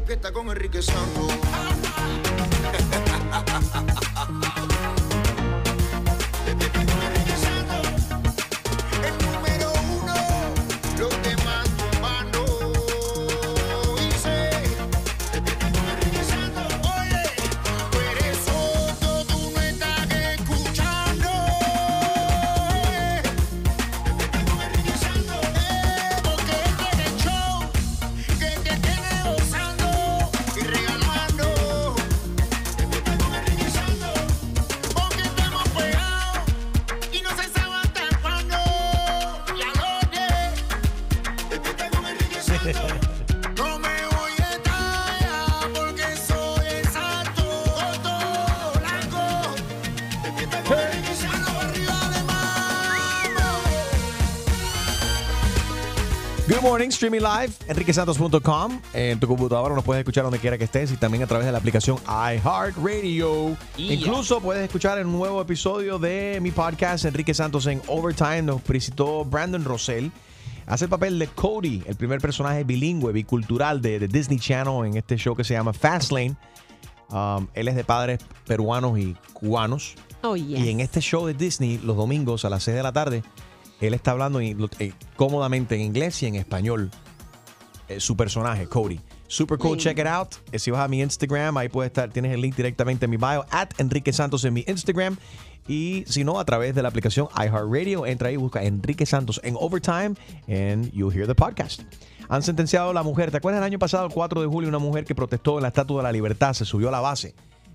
Despierta con Enrique Santos. streaming live, enriquesantos.com. En tu computadora nos puedes escuchar donde quiera que estés y también a través de la aplicación iHeartRadio. Yeah. Incluso puedes escuchar el nuevo episodio de mi podcast, Enrique Santos en Overtime. Nos visitó Brandon Rosell. Hace el papel de Cody, el primer personaje bilingüe, bicultural de, de Disney Channel en este show que se llama Fastlane. Um, él es de padres peruanos y cubanos. Oh, yes. Y en este show de Disney, los domingos a las 6 de la tarde, él está hablando eh, cómodamente en inglés y en español. eh, su personaje, Cody. Super cool, check it out. Eh, Si vas a mi Instagram, ahí puedes estar, tienes el link directamente en mi bio, at Enrique Santos en mi Instagram. Y si no, a través de la aplicación iHeartRadio, entra ahí, busca Enrique Santos en Overtime, and you'll hear the podcast. Han sentenciado a la mujer. ¿Te acuerdas el año pasado, el 4 de julio, una mujer que protestó en la Estatua de la Libertad, se subió a la base?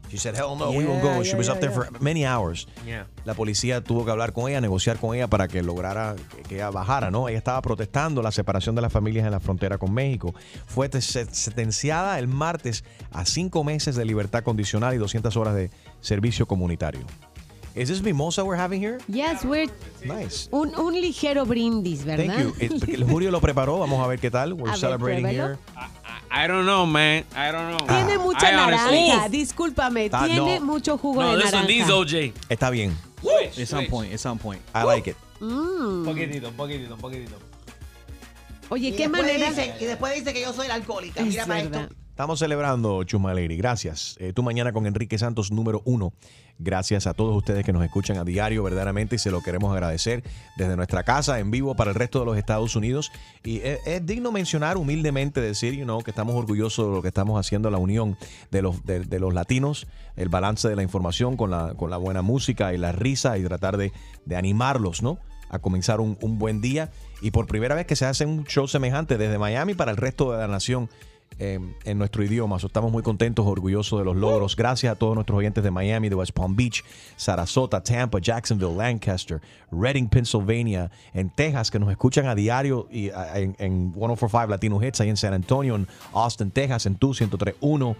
She said, hell no, we won't go. Yeah, She yeah, was up there yeah. for many hours. Yeah. La policía tuvo que hablar con ella, negociar con ella para que lograra que, que ella bajara, ¿no? Ella estaba protestando la separación de las familias en la frontera con México. Fue te- se- sentenciada el martes a cinco meses de libertad condicional y 200 horas de servicio comunitario. ¿Es this mimosa we're having here? Yes, we're Nice. un, un ligero brindis, ¿verdad? Thank you. It- Julio lo preparó. Vamos a ver qué tal. We're A celebrating here. I don't know, man. I don't know. Tiene mucha I honestly- naranja, discúlpame, Ah, tiene no. mucho jugo No, de this one naranja. needs OJ. Está bien. Switch, It's on switch. point. It's on point. I like it. Mm. Un poquitito, un poquitito, un poquitito. Oye, Y qué después manera. dice- y después dice que yo soy la alcohólica. Es Mira para verdad. Estamos celebrando, Chusma Lady. Gracias. Eh, tu mañana con Enrique Santos, número uno. Gracias a todos ustedes que nos escuchan a diario, verdaderamente, y se lo queremos agradecer desde nuestra casa, en vivo para el resto de los Estados Unidos. Y es, es digno mencionar humildemente, decir, you know, que estamos orgullosos de lo que estamos haciendo, la unión de los, de los latinos, el balance de la información con la, con la buena música y la risa y tratar de, de animarlos, ¿no? A comenzar un, un buen día. Y por primera vez que se hace un show semejante desde Miami para el resto de la nación eh, en nuestro idioma. Estamos muy contentos, orgullosos de los logros. Gracias a todos nuestros oyentes de Miami, de West Palm Beach, Sarasota, Tampa, Jacksonville, Lancaster, Reading, Pennsylvania, en Texas, que nos escuchan a diario y a- en, en 1045 Latino Hits, ahí en San Antonio, en Austin, Texas, en Tu 1031.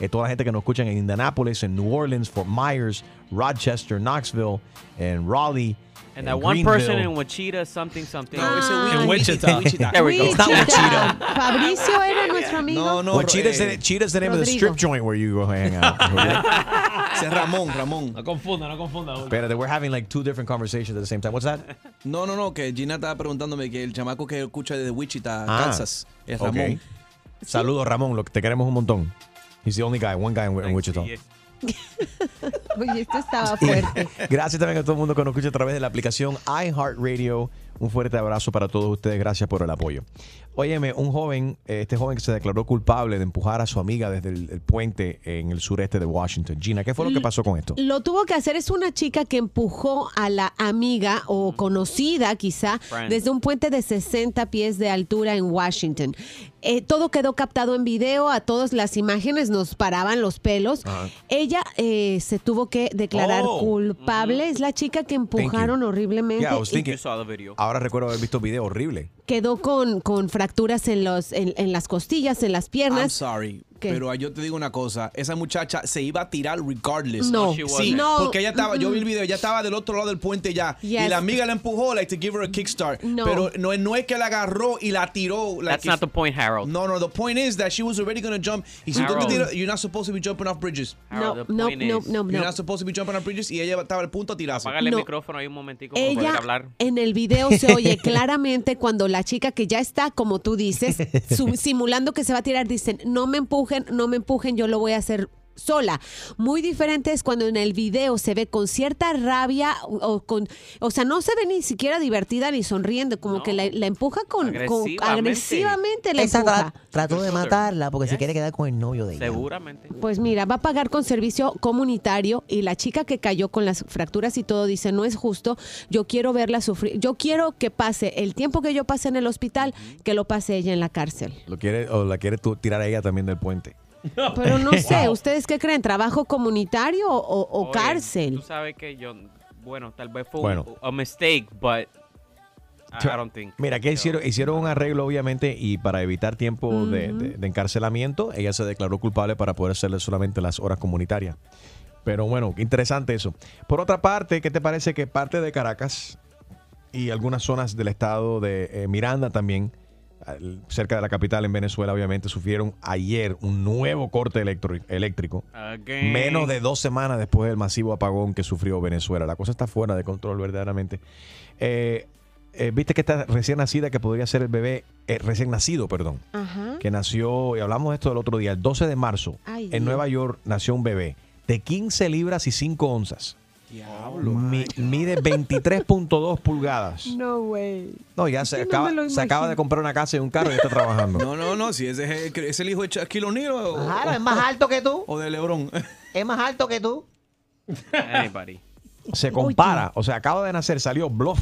Eh, toda la gente que nos escuchan en Indianapolis, en New Orleans, Fort Myers, Rochester, Knoxville, en Raleigh. And en that one person in Wichita, something, something. No, it's a Ah, in Wichita. Wichita. There we go. It's not Wichita. Fabricio era nuestro amigo. No, no. Well, Cheetah's, eh, the, Cheetah's the name of the Rodrigo. strip joint where you go hang out. es Ramón, Ramón. No confunda, no confunda. Espérate, we're having like two different conversations at the same time. What's that? No, no, no, que Gina estaba preguntándome que el chamaco que escucha desde Wichita, Ah, Kansas, es. Ramón. Saludos, Ramón. Lo que te queremos un montón. He's the only guy, one guy in, in Wichita. Oye, esto estaba fuerte. Gracias también a todo el mundo que nos escucha a través de la aplicación iHeartRadio. Un fuerte abrazo para todos ustedes. Gracias por el apoyo. Óyeme, un joven, eh, este joven que se declaró culpable de empujar a su amiga desde el, el puente en el sureste de Washington. Gina, ¿qué fue lo que pasó con esto? Lo tuvo que hacer, es una chica que empujó a la amiga o conocida quizá desde un puente de 60 pies de altura en Washington. Eh, todo quedó captado en video, a todas las imágenes nos paraban los pelos. Ella eh, se tuvo que declarar Oh. culpable, es la chica que empujaron horriblemente. Yeah, I was y thinking- You saw the video. Ahora recuerdo haber visto video horrible. quedó con, con fracturas en, los, en, en las costillas, en las I'm piernas. sorry. ¿Qué? Pero yo te digo una cosa, esa muchacha se iba a tirar regardless. No, she Sí, wasn't. no. porque ella estaba, yo vi el video, ella estaba del otro lado del puente ya. Yes. Y la amiga la empujó, like, to give her a kickstart. No. Pero no, no es que la agarró y la tiró. like, That's not the point, Harold. No, no, the point is that she was already going to jump. Y si tú te Harold. tiras, you're not supposed to be jumping off bridges. Harold, No, no, no, no, You're no. not supposed to be jumping off bridges. Y ella estaba al punto de tirarse. Apágale el No. micrófono ahí un momentico para poder Ella hablar. en el video se oye claramente cuando la chica que ya está, como tú dices, simulando que se va a tirar, dicen, no me empujes no me empujen, yo lo voy a hacer sola. Muy diferente es cuando en el video se ve con cierta rabia o, con, o sea, no se ve ni siquiera divertida ni sonriendo, como No. que la, la empuja con, con- Agresivamente. agresivamente la Esa empuja. tra- trató de matarla porque se quiere quedar con el novio de ella. Seguramente. Pues mira, va a pagar con servicio comunitario y la chica que cayó con las fracturas y todo dice, no es justo, yo quiero verla sufrir, yo quiero que pase el tiempo que yo pase en el hospital, que lo pase ella en la cárcel. Lo quiere, o la quiere tú tirar a ella también del puente. Pero no sé, ¿ustedes qué creen? ¿Trabajo comunitario o, o Oye, cárcel? Tú sabes que yo, bueno, tal vez fue Bueno. un, a mistake, but I, I don't think. Mira, que hicieron, hicieron un arreglo, obviamente, y para evitar tiempo de, de- de encarcelamiento, ella se declaró culpable para poder hacerle solamente las horas comunitarias. Pero bueno, interesante eso. Por otra parte, ¿qué te parece que parte de Caracas y algunas zonas del estado de eh, Miranda también, cerca de la capital en Venezuela, obviamente, sufrieron ayer un nuevo corte eléctrico? Again. Menos de dos semanas después del masivo apagón que sufrió Venezuela. La cosa está fuera de control verdaderamente. Eh, eh, Viste que está recién nacida, que podría ser el bebé, eh, recién nacido, perdón, Ajá. que nació, y hablamos de esto el otro día, el 12 de marzo, Ay, en Dios. Nueva York nació un bebé de 15 libras y 5 onzas. Mi- mide 23.2 pulgadas. No, güey. No, ya se, no acaba, se acaba de comprar una casa y un carro y está trabajando. No, no, no. Si ese es el, es el hijo de Shaquille O'Neal o, Claro, es más alto que tú. o de LeBron. Es más alto que tú. Anybody. Se compara, o sea, acaba de nacer, salió Bluff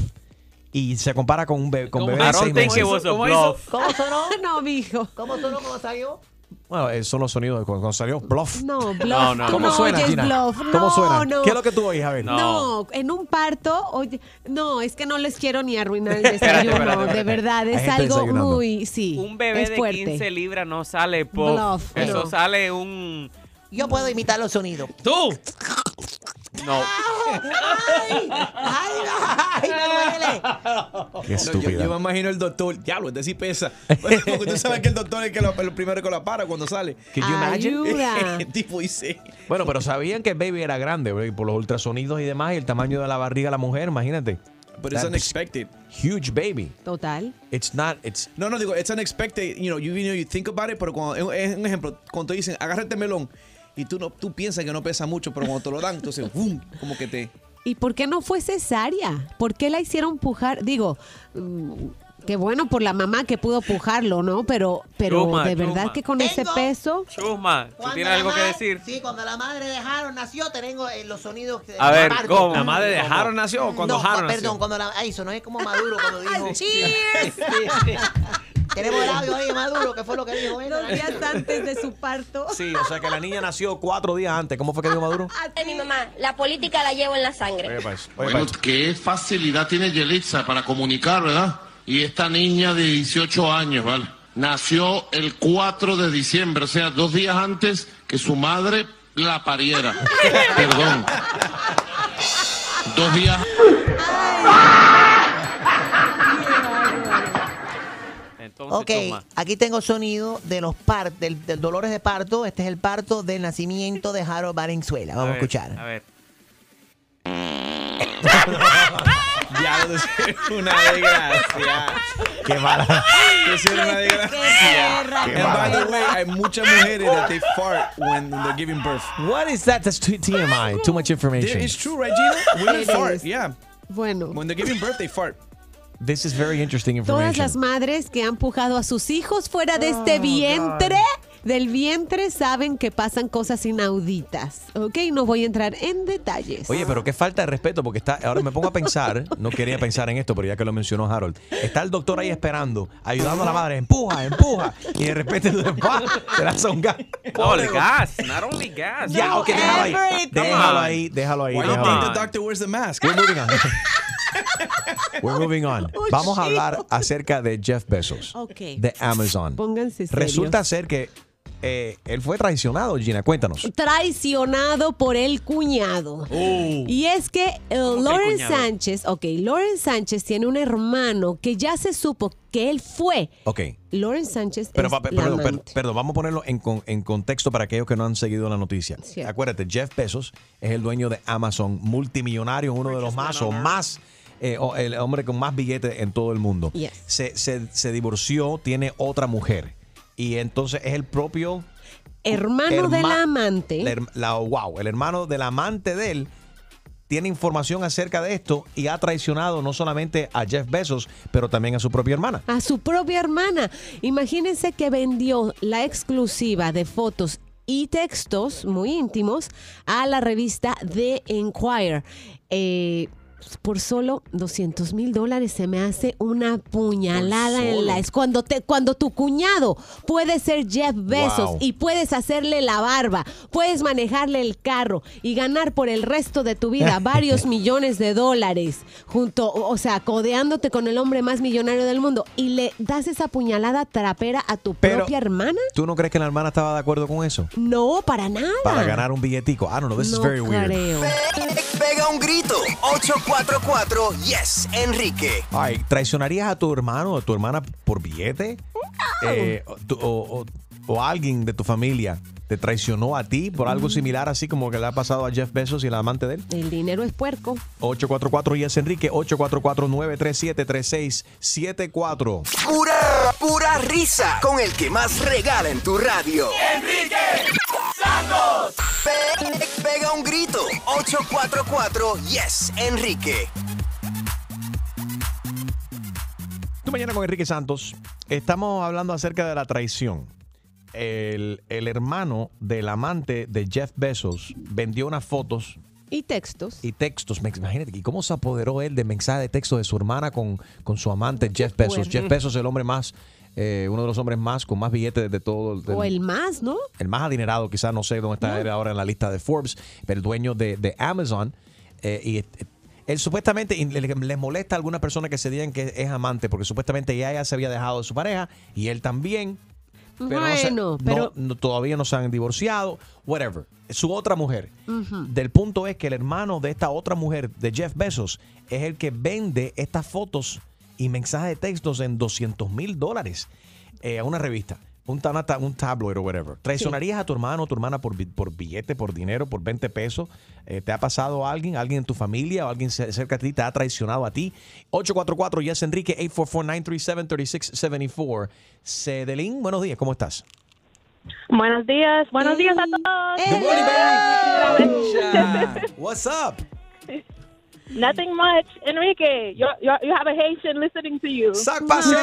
y se compara con un bebé, con ¿Cómo bebé de seis meses. ¿Cómo hizo? bluff. ¿Cómo sonó? No, mijo. ¿Cómo sonó? ¿Cómo salió? Bueno, esos son los sonidos de cuando, cuando salió Bluff. No, bluff. No, no, ¿Cómo no. suena, oyes Gina? bluff. ¿Cómo No, suena? no. ¿Qué es lo que tú oyes, a ver? No. No, en un parto, oye, no, es que no les quiero ni arruinar el desayuno, espérate, espérate. de verdad, es algo muy, sí, Un bebé es de fuerte. 15 libras no sale puff. Bluff, Eso no. sale un... Yo puedo imitar los sonidos. ¡Tú! No. ¡Ay! ¡Ay, ay, me duele! Qué yo, estúpida. yo me imagino el doctor. Diablo, este sí pesa. Porque tú sabes que el doctor es el, que lo, el primero que lo para cuando sale. Imagine? Ayuda. El tipo dice. Bueno, pero sabían que el baby era grande, por los ultrasonidos y demás, y el tamaño de la barriga de la mujer, imagínate. But it's That's unexpected. Huge baby. Total. It's not, it's... No, no, digo, it's unexpected. You know, you, you, know, you think about it, pero cuando, es un ejemplo, cuando te dicen, agárrate melón, y tú, no, tú piensas que no pesa mucho, pero cuando te lo dan, entonces, ¡boom! Como que te. ¿Y por qué no fue cesárea? ¿Por qué la hicieron pujar? Digo, qué bueno por la mamá que pudo pujarlo, ¿no? Pero, pero Chuma, de verdad chuma. que con ese Tengo- peso, Chusma, ¿tú Cuando tienes la algo que ma- decir? Sí, cuando la madre de Harold nació, tengo eh, los sonidos de A ver. ¿cómo? La madre de nació o cuando no, Harold perdón, nació. cuando la... Ay, es como Maduro cuando dijo... ¡Cheers! Tenemos el audio ahí de Maduro, que fue lo que dijo él. dos días antes de su parto. Sí, o sea que la niña nació cuatro días antes. ¿Cómo fue que dijo Maduro? de mi mamá. La política la llevo en la sangre. Oye, pues, oye, Bueno, pues. qué facilidad tiene Yelitza para comunicar, ¿verdad? Y esta niña de 18 años, ¿vale? Nació el 4 de diciembre, o sea, dos días antes que su madre la pariera. Perdón. Dos días Entonces, Ok, aquí tengo sonido de los par del, del dolores de parto. Este es el parto del nacimiento de Harold Valenzuela. Vamos a, ver, escuchar. A ver. Ya, es una desgracia. Qué mala. Es una desgracia. Qué And by the way, hay muchas mujeres that they fart when they're giving birth. What is that? That's too TMI. Too much information. It's true, right, Gina? Women fart, yeah. Bueno, When they're giving birth, they fart. This is very interesting todas information. las madres que han pujado a sus hijos fuera de Oh, este vientre, del vientre, saben que pasan cosas inauditas. Ok, no voy a entrar en detalles. Oye, pero qué falta de respeto, porque está, ahora me pongo a pensar, no quería pensar en esto, pero ya que lo mencionó Harold, está el doctor ahí esperando, ayudando a la madre, empuja, empuja, y de repente te lanza un gas. No, el gas. Not only gas. Ya, ok, déjalo ahí, déjalo on. ahí, déjalo ahí, Why you déjalo think ahí. the doctor wears the mask? We're moving on. We're moving on. Oh, Vamos a hablar acerca de Jeff Bezos, Ok. de Amazon. Pónganse serios. Resulta ser que eh, él fue traicionado, Gina, cuéntanos. traicionado por el cuñado. Y es que eh, Lauren cuñado? Sánchez, ok, Lauren Sánchez tiene un hermano que ya se supo que él fue. Ok. Lauren Sánchez Pero, es pa- la perdón, per- amante. perdón, vamos a ponerlo en, con- en contexto para aquellos que no han seguido la noticia. Cierto. Acuérdate, Jeff Bezos es el dueño de Amazon, multimillonario, uno de los más o más, eh, o el hombre con más billetes en todo el mundo. Yes. Se, se- se divorció, tiene otra mujer. Y entonces es el propio hermano de Herma- la amante. La- wow, el hermano del amante de él tiene información acerca de esto y ha traicionado no solamente a Jeff Bezos, pero también a su propia hermana. a su propia hermana. Imagínense que vendió la exclusiva de fotos y textos muy íntimos a la revista The Enquirer. Eh, por solo 200 mil dólares se me hace una puñalada en la es cuando te cuando tu cuñado puede ser Jeff Bezos Wow. y puedes hacerle la barba, puedes manejarle el carro y ganar por el resto de tu vida varios millones de dólares junto, o sea, codeándote con el hombre más millonario del mundo y le das esa puñalada trapera a tu Pero- propia hermana? ¿Tú no crees que la hermana estaba de acuerdo con eso? No, para nada. Para ganar un billetico. I don't know, this is no very weird. Pega un grito. 844 Yes, Enrique. Ay, ¿traicionarías a tu hermano o a tu hermana por billete? Eh, o, o- o- o alguien de tu familia te traicionó a ti por algo similar, así como que le ha pasado a Jeff Bezos y el amante de él. El dinero es puerco. 844 Yes Enrique, 844-937-3674. Pura, pura risa con el que más regala en tu radio. Enrique Santos. Pe- pega un grito. 844 Yes, Enrique. Tú mañana con Enrique Santos. Estamos hablando acerca de la traición. El, el hermano del amante de Jeff Bezos vendió unas fotos Y textos. y textos. Imagínate, ¿y cómo se apoderó él de mensaje de texto de su hermana con, con su amante Jeff Bezos? Jeff Bezos, el hombre más, eh, uno de los hombres más con más billetes de todo. del- O el más, ¿no? el más adinerado, quizás no sé dónde está él ahora en la lista de Forbes, pero el dueño de, de Amazon. eh, y eh, él supuestamente y le, le molesta a alguna persona que se digan que es amante, porque supuestamente ya ella se había dejado de su pareja y él también. Pero no se- Bueno, no- pero- no- todavía no se han divorciado, whatever. Su otra mujer. Del punto es que el hermano de esta otra mujer, de Jeff Bezos, es el que vende estas fotos y mensajes de textos en 200 mil dólares eh, a una revista. Un, ta- un tabloid o whatever. ¿Traicionarías a tu hermano o tu hermana por, por billete, por dinero, por 20 pesos? Eh, ¿Te ha pasado a alguien, alguien en tu familia o alguien ce- cerca de ti te ha traicionado a ti? 844 Yes Enrique 844-937-3674. Cedelín, buenos días, ¿cómo estás? Buenos días, buenos días a todos. What's up? Nothing much, Enrique. You you you have a Haitian listening to you. Sac pasé,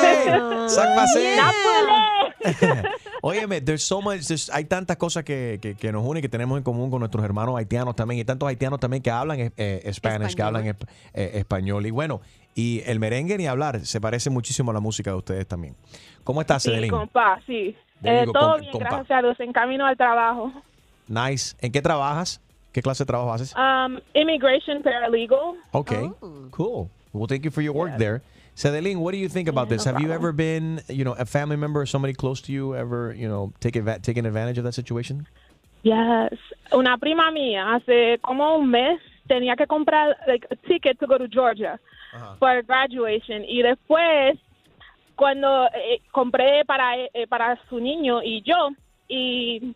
sac. Napole. Óyeme, there's so much, there's- hay tantas cosas que, que- que nos unen que tenemos en común con nuestros hermanos haitianos también. Y tantos haitianos también que hablan eh, eh, Spanish, que Español. hablan eh, español. Y bueno, y el merengue ni hablar, se parece muchísimo a la música de ustedes también. ¿Cómo estás, Sí, Cedelín? compa, sí. Eh, go, todo com- bien, compa. gracias a Dios. En camino al trabajo. Nice. ¿En qué trabajas? ¿Qué clase de trabajo haces? Um, immigration paralegal. Okay, cool. Well, thank you for your work there. Cedeline, what do you think about this? Have you ever been, you know, a family member or somebody close to you ever, you know, take adva- taken advantage of that situation? Yes. Una prima mía hace como un mes tenía que comprar like, a ticket to go to Georgia for graduation y después cuando eh, compré para eh, para su niño y yo y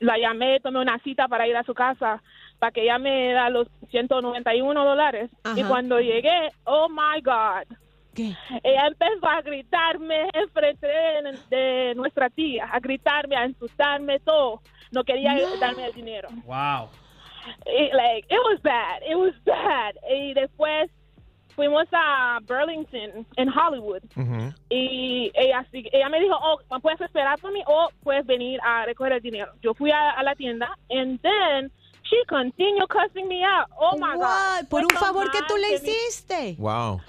la llamé, tomé una cita para ir a su casa para que ella me da los 191 dólares y cuando llegué, oh my God, ¿Qué? ella empezó a gritarme enfrente de, de nuestra tía, a gritarme, a insultarme, todo. No quería darme el dinero. Wow. It, like, it was bad. It was bad. Y después fuimos a Burlington, en Hollywood. Y ella, ella me dijo, oh, puedes esperar por mí o puedes venir a recoger el dinero. Yo fui a, a la tienda and then she continued cussing me out. Oh my What? God. Por un favor que tú le que mi- hiciste. Wow.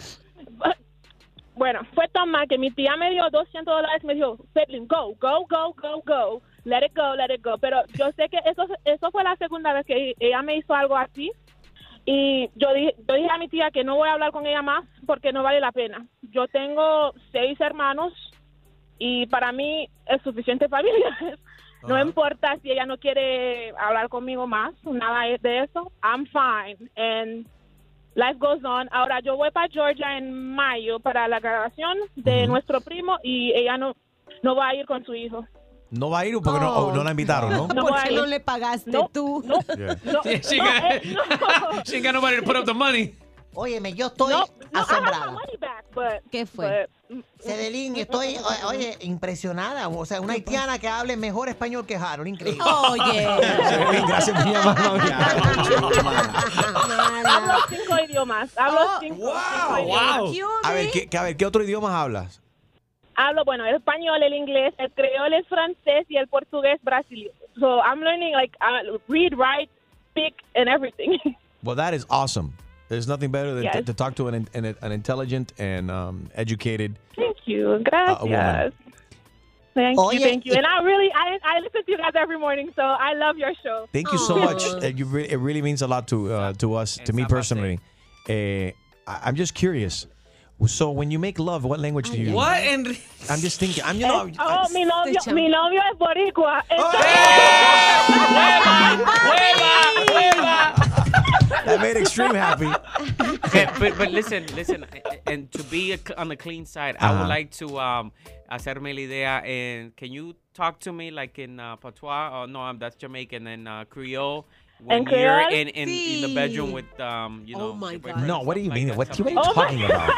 Bueno, fue tan mal que mi tía me dio 200 dólares, me dijo, Caitlin, go, go, go, go, go, let it go, let it go. Pero yo sé que eso, eso fue la segunda vez que ella me hizo algo así. Y yo dije, yo dije a mi tía que no voy a hablar con ella más porque no vale la pena. Yo tengo seis hermanos y para mí es suficiente familia. No importa si ella no quiere hablar conmigo más, nada de eso. I'm fine. And life goes on. Ahora yo voy para Georgia en mayo para la grabación de nuestro primo y ella no, no va a ir con su hijo. No va a ir porque no, Oh. no la invitaron, ¿no? No ¿Por va a qué ir. no le pagaste No, tú? no, Yeah. no, Yeah, she no, got- eh, no. She ain't got nobody to put up the money. Óyeme, yo estoy No, no, asombrada. back, but, ¿Qué fue? but Cedelín, estoy, o- oye, impresionada. O sea, una haitiana que hable mejor español que Harold, increíble. Oye. Cedelín, gracias por llamar. Hablo cinco idiomas. Hablo cinco, cinco idiomas. A ver, ¿qué, qué- a ver, ¿qué otro idioma hablas? Hablo, bueno, el español, el inglés, el creol, el francés y el portugués brasileño. So I'm learning like uh, read, write, speak, and everything. Well, that is awesome. There's nothing better than to, Yes. to talk to an, an, an intelligent and um, educated Thank you. uh, Gracias. woman. Thank Oye, you, thank you. And I really, I, I listen to you guys every morning, so I love your show. Thank you so much. Uh, you re- it really means a lot to uh, to us, to me personally. Uh, I- I'm just curious. So when you make love, what language do you use? What, Enrique? I'm just thinking. I'm you know. Eh, oh, mi novio, mi novio es boricua. That made Extreme happy. Yeah, but, but listen, listen, and to be a- on the clean side, I Uh-huh. would like to um, hacerme la idea. And can you talk to me like in uh, patois? Oh no, um, that's Jamaican and uh, Creole. When En you're Creole? in, in, in the bedroom with um, you know. Oh my your God. No, what do you like mean? What, what are you Oh talking about?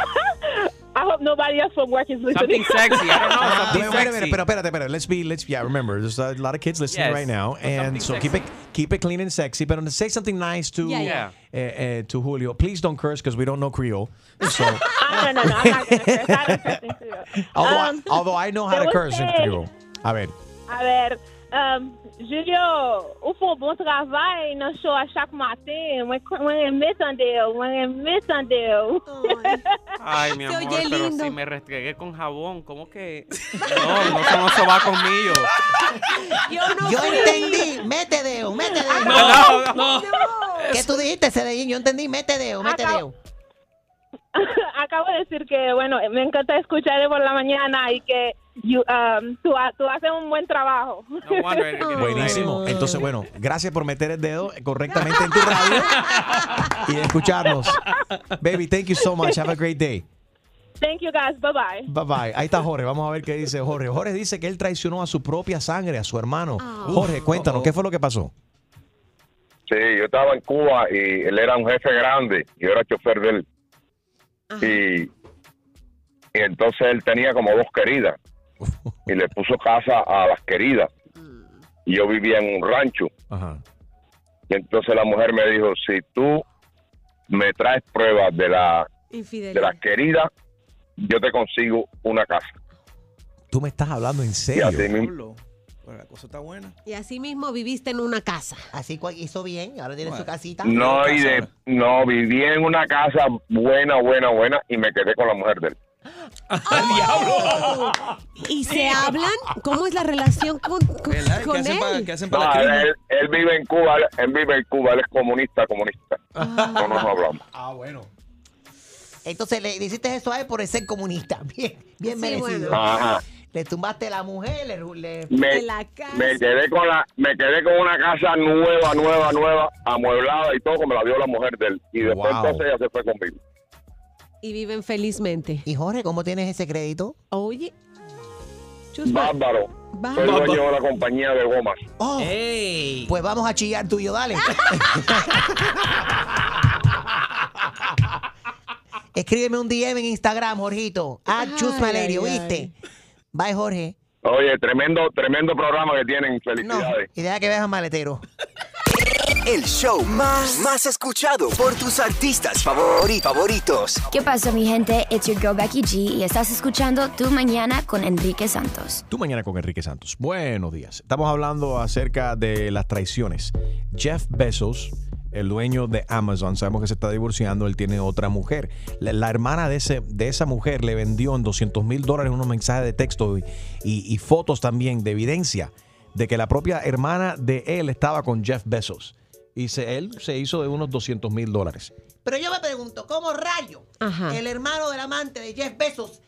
I hope nobody else from work is listening. Something sexy. I don't know. Something Wait, wait a minute, pero espérate, espérate. Let's be, let's, yeah, remember, there's a lot of kids listening Yes. right now, and something so keep it, keep it clean and sexy. But say something nice to, Yeah, yeah. Uh, uh, to Julio. Please don't curse because we don't know Creole. So, no, no, no, I'm not gonna curse. I don't curse in Creole. although, Um, I, although I know how to was curse in Creole. A ver. A ver, um, Julio, ou fon bon travay nan show a chak matin. Mwen mwen eme tande ou, mwen eme tande ou. Ay, mi Se amor, oye pero lindo. si me restregué con jabón, ¿cómo que? No, no, eso no se va conmigo. Yo no Yo fui. entendí, mete dedo, mete dedo. No, no. ¿Qué tú dijiste, Cedelín? Yo entendí, mete dedo, mete Acá- dedo. Acabo de decir que, bueno, me encanta escucharte por la mañana y que you, um, tú, tú haces un buen trabajo. No wonder Buenísimo. Entonces, bueno, gracias por meter el dedo correctamente en tu radio y escucharnos. Baby, thank you so much. Have a great day. Thank you guys. Bye bye. Bye bye. Ahí está Jorge. Vamos a ver qué dice Jorge. Jorge dice que él traicionó a su propia sangre, a su hermano. Jorge, cuéntanos, ¿qué fue lo que pasó? Sí, yo estaba en Cuba y él era un jefe grande, yo era chofer de él. Y, y entonces él tenía como dos queridas y le puso casa a las queridas. Y yo vivía en un rancho. Ajá. Y entonces la mujer me dijo, si tú me traes pruebas de la de Infidelidad. las queridas, yo te consigo una casa. Tú me estás hablando en Y serio. así Pero la cosa está buena. Y así mismo viviste en una casa. Así hizo bien, ahora tiene su casita. No, y de, no, viví en una casa buena, buena, buena y me quedé con la mujer de él. ¿Y se hablan? ¿Cómo es la relación con, con, ¿Verdad? con ¿Qué hacen para, él? qué hacen No, para la él, él vive en Cuba, él, vive en Cuba, él es comunista, comunista. No nos hablamos. Ah, bueno. Entonces le, le hiciste eso a él por ser comunista. Bien, bien Sí, merecido. bueno. Ajá. Le tumbaste la mujer, le, le- Me, En la casa. me quedé con la, me quedé con una casa nueva, nueva, nueva, amueblada y todo, como me la dio la mujer de él. Y después Wow. entonces ella se fue conmigo. Y viven felizmente. Y Jorge, ¿cómo tienes ese crédito? Oye. Chusma. Bárbaro. Soy dueño de la compañía de gomas. Oh, ¡Ey! pues vamos a chillar tuyo, dale. Escríbeme un DM en Instagram, Jorgito. A Chus Ay, Valerio, ay, ¿viste? Bye, Jorge. Oye, tremendo, tremendo programa que tienen. No, Felicidades. y deja que veas maletero. El show más, más escuchado por tus artistas favori- favoritos. ¿Qué pasa, mi gente? It's your girl Becky G y estás escuchando Tu Mañana con Enrique Santos. Tú mañana con Enrique Santos. Buenos días. Estamos hablando acerca de las traiciones. Jeff Bezos, el dueño de Amazon, sabemos que se está divorciando, él tiene otra mujer. La, la hermana de, ese, de esa mujer le vendió en 200 mil dólares unos mensajes de texto y, y- y fotos también de evidencia de que la propia hermana de él estaba con Jeff Bezos. Y se, él se hizo de unos 200 mil dólares. Pero yo me pregunto, ¿cómo rayo Ajá. el hermano del amante de Jeff Bezos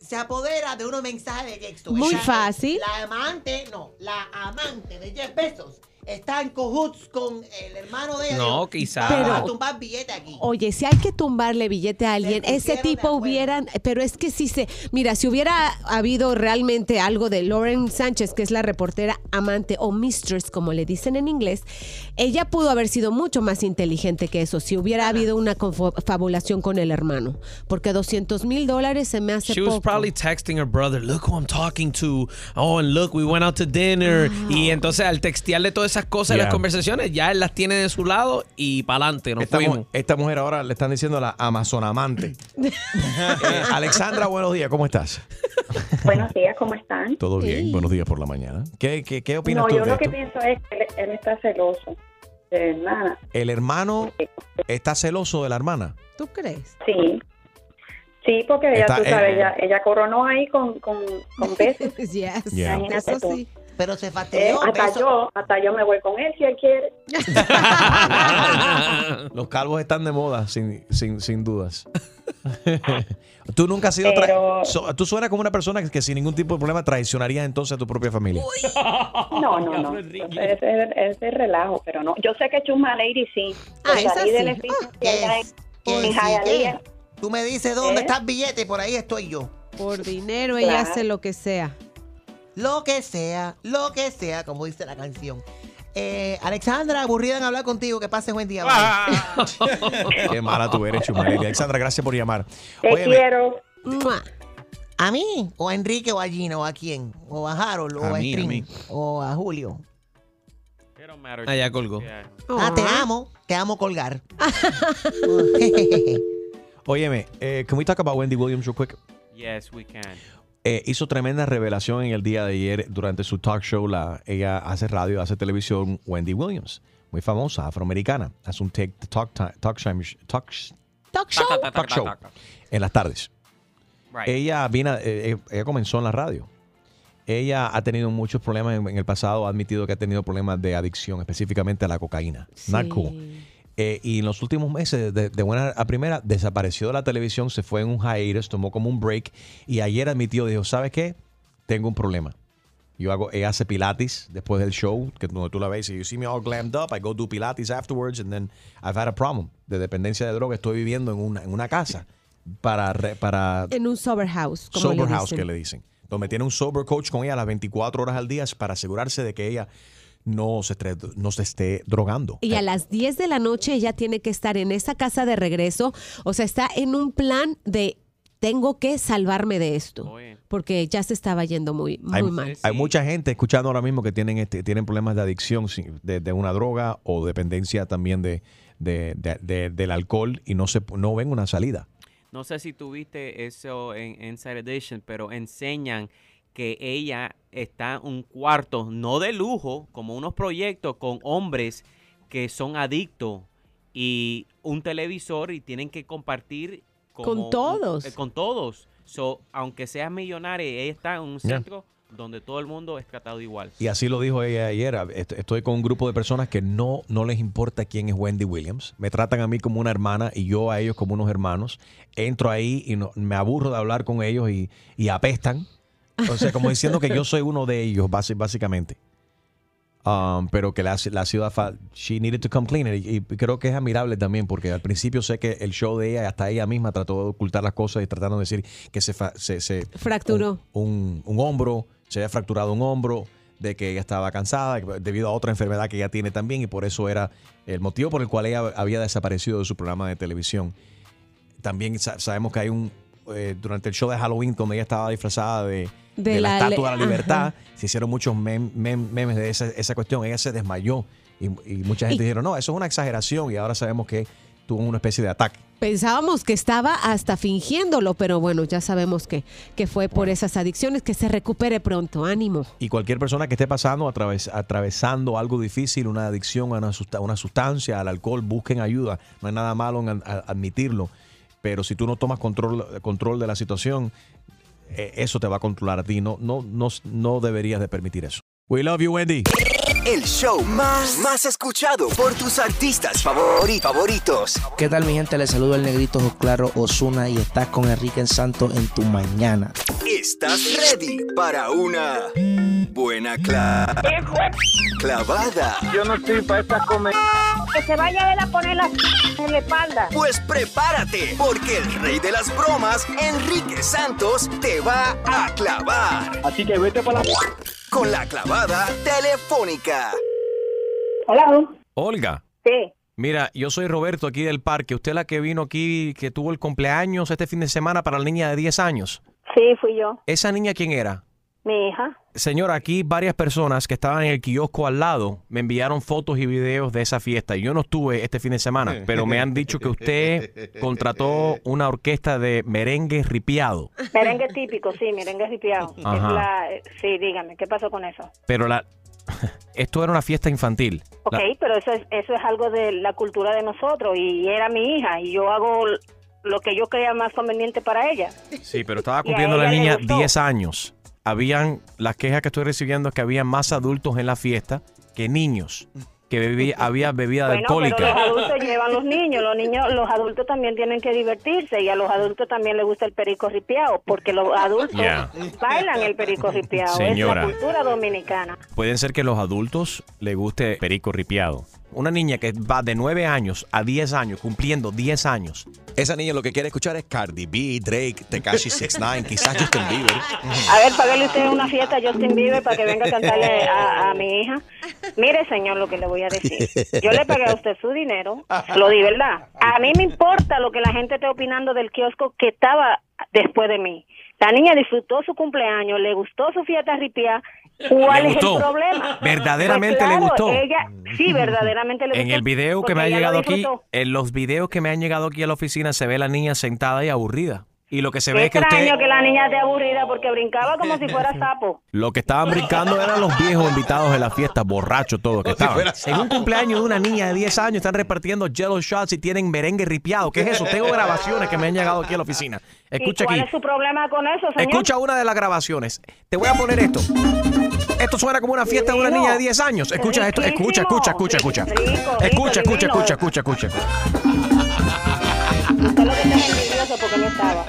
se apodera de unos mensajes de texto? Muy fácil. La amante, no, la amante de Jeff Bezos está en cahoots con el hermano de ella. No, Digo, quizá. Vamos Pero- a tumbar billete aquí. Oye, si hay que tumbarle billete a alguien, ese tipo hubieran, pero es que si se, mira, si hubiera habido realmente algo de Lauren Sánchez, que es la reportera amante o mistress, como le dicen en inglés, ella pudo haber sido mucho más inteligente que eso, si hubiera habido una confabulación con el hermano, porque 200 mil dólares se me hace She was probably texting her brother, look who I'm talking to. Oh, and look, we went out to dinner. Y entonces al textearle todas esas cosas en Yeah. las conversaciones, ya él las tiene de su lado y para adelante, nos Esta, mu- esta mujer ahora le están diciendo la amazonamante. Eh, Alexandra, buenos días, ¿cómo estás? Buenos días, ¿cómo están? Todo bien, buenos días por la mañana. ¿Qué, qué, qué opinas No, tú yo de lo que pienso es que él, él está celoso de hermana. ¿El hermano está celoso de la hermana? ¿Tú crees? Sí. Sí, porque ella, Está- tú sabes, eh, ella, ella coronó ahí con, con, con besos. Yes. Yeah. Imagínate Eso tú. sí. Pero se Eh, fastidió. hasta beso. yo, hasta yo me voy con él si él quiere. Los calvos están de moda, sin, sin, sin dudas. tú nunca has sido... Pero- so- tú suenas como una persona que, que sin ningún tipo de problema traicionarías entonces a tu propia familia. No, no, no. Ese es, es de relajo, pero no. Yo sé que Chuma Lady sí. Ah, Por esa sí. del edificio Ah, allá en, Que en sí, Tú me dices dónde ¿Eh? está el billete y por ahí estoy yo. Por dinero ella Claro. hace lo que sea. Lo que sea, lo que sea, como dice la canción. Eh, Alexandra, aburrida en hablar contigo. Que pases buen día. bye. Qué mala tú eres, Chumaleri. Alexandra, gracias por llamar. Te Óyeme, quiero. ¿A mí? ¿O a Enrique o a Gina? ¿O a quién? ¿O a Harold? ¿O A a, mí, a String? mí. ¿O a Julio? Ah, ya colgó. Yeah. Ah, te amo. Te amo colgar. óyeme, eh, can we talk about Wendy Williams real quick? Yes, we can. Eh, hizo tremenda revelación en el día de ayer durante su talk show. La, ella hace radio, hace televisión. Wendy Williams, muy famosa, afroamericana. Hace un take- talk, talk, time- talk, Talk show. talk show en las tardes. Right. Ella, vino, eh, eh, ella comenzó en la radio. Ella ha tenido muchos problemas en, en el pasado, ha admitido que ha tenido problemas de adicción, específicamente a la cocaína. Not cool. Eh, y en los últimos meses, de, de buena a primera, desapareció de la televisión, se fue en un hiatus, tomó como un break y ayer admitió, dijo, ¿sabes qué? Tengo un problema. Yo hago, ella hace pilates después del show, que donde tú la ves y you see me all glammed up, I go do pilates afterwards and then I've had a problem de dependencia de droga. Estoy viviendo en una, en una casa para, re- para En un sober house. Como sober le house dicen. que le dicen. Donde tiene un sober coach con ella las 24 horas al día para asegurarse de que ella no se, esté- no se esté drogando. Y a las 10 de la noche ella tiene que estar en esa casa de regreso. O sea, está en un plan de tengo que salvarme de esto. Porque ya se estaba yendo muy, muy Hay, mal. hay mucha gente escuchando ahora mismo que tienen este, tienen problemas de adicción de, de una droga o dependencia también de, de- de- de- del alcohol y no se no ven una salida. No sé si tuviste eso en Inside Edition, pero enseñan que ella está en un cuarto, no de lujo, como unos proyectos con hombres que son adictos y un televisor y tienen que compartir como Con un- todos. eh, con todos. So, aunque seas millonaria, ella está en un Yeah. centro donde todo el mundo es tratado igual. Y así lo dijo ella ayer. Est- Estoy con un grupo de personas que no, no les importa quién es Wendy Williams. Me tratan a mí como una hermana y yo a ellos como unos hermanos. Entro ahí y no- me aburro de hablar con ellos y, y apestan. O sea, como diciendo que yo soy uno de ellos, básicamente. Um, pero que la, la ciudad, she needed to come clean. Y, y creo que es admirable también, porque al principio sé que el show de ella, hasta ella misma trató de ocultar las cosas y tratando de decir que se, fa- se, se- Fracturó. un, un hombro, se había fracturado un hombro, de que ella estaba cansada debido a otra enfermedad que ella tiene también y por eso era el motivo por el cual ella había desaparecido de su programa de televisión. También sa- sabemos que hay un, eh, durante el show de Halloween, donde ella estaba disfrazada de, De de la, la Estatua de la Libertad, ajá. se hicieron muchos mem- mem- memes de esa, esa cuestión. Ella se desmayó y, y mucha gente Y- dijeron, no, eso es una exageración y ahora sabemos que tuvo una especie de ataque. Pensábamos que estaba hasta fingiéndolo, pero bueno, ya sabemos que, que fue por esas adicciones. Que se recupere pronto. Ánimo. Y cualquier persona que esté pasando, atraves- atravesando algo difícil, una adicción a una, susta- una sustancia, al alcohol, busquen ayuda. No hay nada malo en admitirlo. Pero si tú no tomas control, control de la situación, eso te va a controlar a ti. No, no, no, no deberías de permitir eso. We love you, Wendy. El show más, más escuchado por tus artistas favori- favoritos. ¿Qué tal mi gente? Les saludo el negrito Claro Osuna y estás con Enrique Santos en tu mañana. ¿Estás ready para una buena cla- clavada. Yo no estoy para esta comer. Que se vaya él a poner la en la espalda. Pues prepárate, porque el rey de las bromas, Enrique Santos, te va a clavar. Así que vete para la... Con la clavada telefónica. Hola. Olga. Sí. Mira, yo soy Roberto aquí del parque. Usted la que vino aquí, que tuvo el cumpleaños este fin de semana para la niña de 10 años. Sí, fui yo. ¿Esa niña quién era? Mi hija. Señora, aquí varias personas que estaban en el kiosco al lado me enviaron fotos y videos de esa fiesta. Yo no estuve este fin de semana, pero me han dicho que usted contrató una orquesta de merengue ripiado. Merengue típico, sí, merengue ripiado. Es Ajá. la- sí, dígame, ¿qué pasó con eso? Pero la esto era una fiesta infantil. Ok, La- pero eso es, eso es algo de la cultura de nosotros y era mi hija y yo hago lo que yo crea más conveniente para ella. Sí, pero estaba cumpliendo la niña gustó. 10 años. Habían, las quejas que estoy recibiendo es que había más adultos en la fiesta que niños, que bebía, había bebida Bueno, pero alcohólica. los adultos llevan los niños, los niños, los adultos también tienen que divertirse y a los adultos también les gusta el perico ripiado, porque los adultos bailan el perico ripiado, Señora. es la cultura dominicana. Pueden ser que los adultos le guste perico ripiado. Una niña que va de 9 años a 10 años, cumpliendo 10 años. Esa niña lo que quiere escuchar es Cardi B, Drake, Tekashi 69, quizás Justin Bieber. A ver, págale usted una fiesta a Justin Bieber para que venga a cantarle a, a mi hija. Mire, señor, lo que le voy a decir. Yo le pagué a usted su dinero, lo di, ¿verdad? A mí me importa lo que la gente esté opinando del kiosco que estaba después de mí. La niña disfrutó su cumpleaños, le gustó su fiesta ripia. ¿Cuál es gustó. el problema? Verdaderamente Pues le gustó. Ella, sí, verdaderamente le gustó. En el video que me ha llegado aquí, en los videos que me han llegado aquí a la oficina, se ve la niña sentada y aburrida. Y lo que se Qué ve es que extraño usted, que la niña esté aburrida porque brincaba como si fuera sapo. lo que estaban brincando eran los viejos invitados de la fiesta, borrachos todos que estaban. En un cumpleaños de una niña de 10 años están repartiendo jello shots y tienen merengue ripiado. ¿Qué es eso? Tengo grabaciones que me han llegado aquí a la oficina. Escucha ¿Y cuál aquí. es su problema con eso, señor? Escucha una de las grabaciones. Te voy a poner esto. Esto suena como una fiesta de una niña de 10 años. Escucha esto. Escucha, escucha, escucha, escucha. Escucha, escucha, escucha, escucha, escucha. Usted lo que está es envidioso porque no estaba.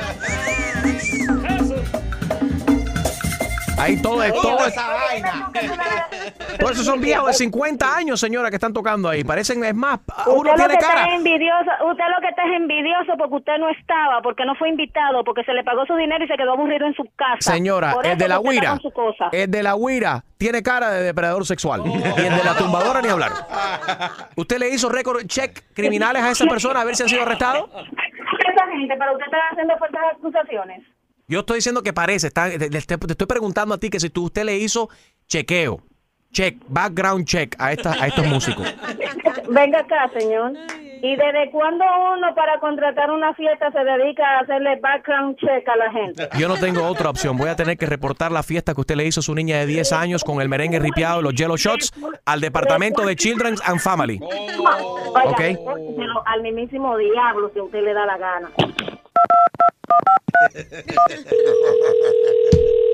Ahí todo es todo. es- Todos esos son viejos de 50 años, señora, que están tocando ahí. Parecen, es más, uno Usted lo tiene que está cara. es envidioso, usted lo que está es envidioso porque usted no estaba, porque no fue invitado, porque se le pagó su dinero y se quedó aburrido en su casa. Señora, Por el eso de la que está huira, el de la huira tiene cara de depredador sexual. Y el de la tumbadora ni hablar. ¿Usted le hizo récord check criminales a esa persona a ver si han sido arrestados? Esa gente, pero usted está haciendo fuertes acusaciones. Yo estoy diciendo que parece, está- te, te- estoy preguntando a ti que si tú, usted le hizo chequeo, check, background check a, esta, a estos músicos. Venga acá, señor. ¿Y desde cuándo uno para contratar una fiesta se dedica a hacerle background check a la gente? Yo no tengo otra opción. Voy a tener que reportar la fiesta que usted le hizo a su niña de 10 años con el merengue ripiado y los yellow shots al departamento de Children and Family. Oiga, Ok. pónselo al mismísimo diablo si a usted le da la gana.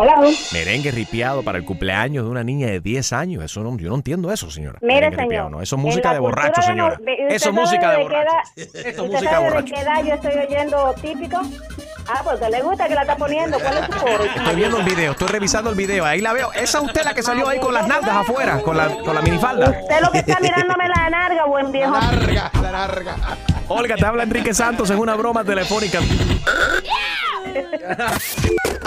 Hola. Merengue ripiado para el cumpleaños de una niña de 10 años. Eso no, yo no entiendo eso, señora. Mire, Merengue señor. ripiado, no. Eso es música la de borracho, señora. no- de- ¿usted Eso es música de borracho. Esto es ¿Usted música sabe de de borracho. qué edad yo estoy oyendo típico? Ah, porque le gusta que la está poniendo. ¿Cuál es su coro? Estoy viendo el video, estoy revisando el video. Ahí la veo. Esa es usted la que salió ahí con las nalgas afuera, con la, con la minifalda. Usted lo que está mirándome la narga, buen viejo. la larga. Olga, te habla Enrique Santos en una broma telefónica.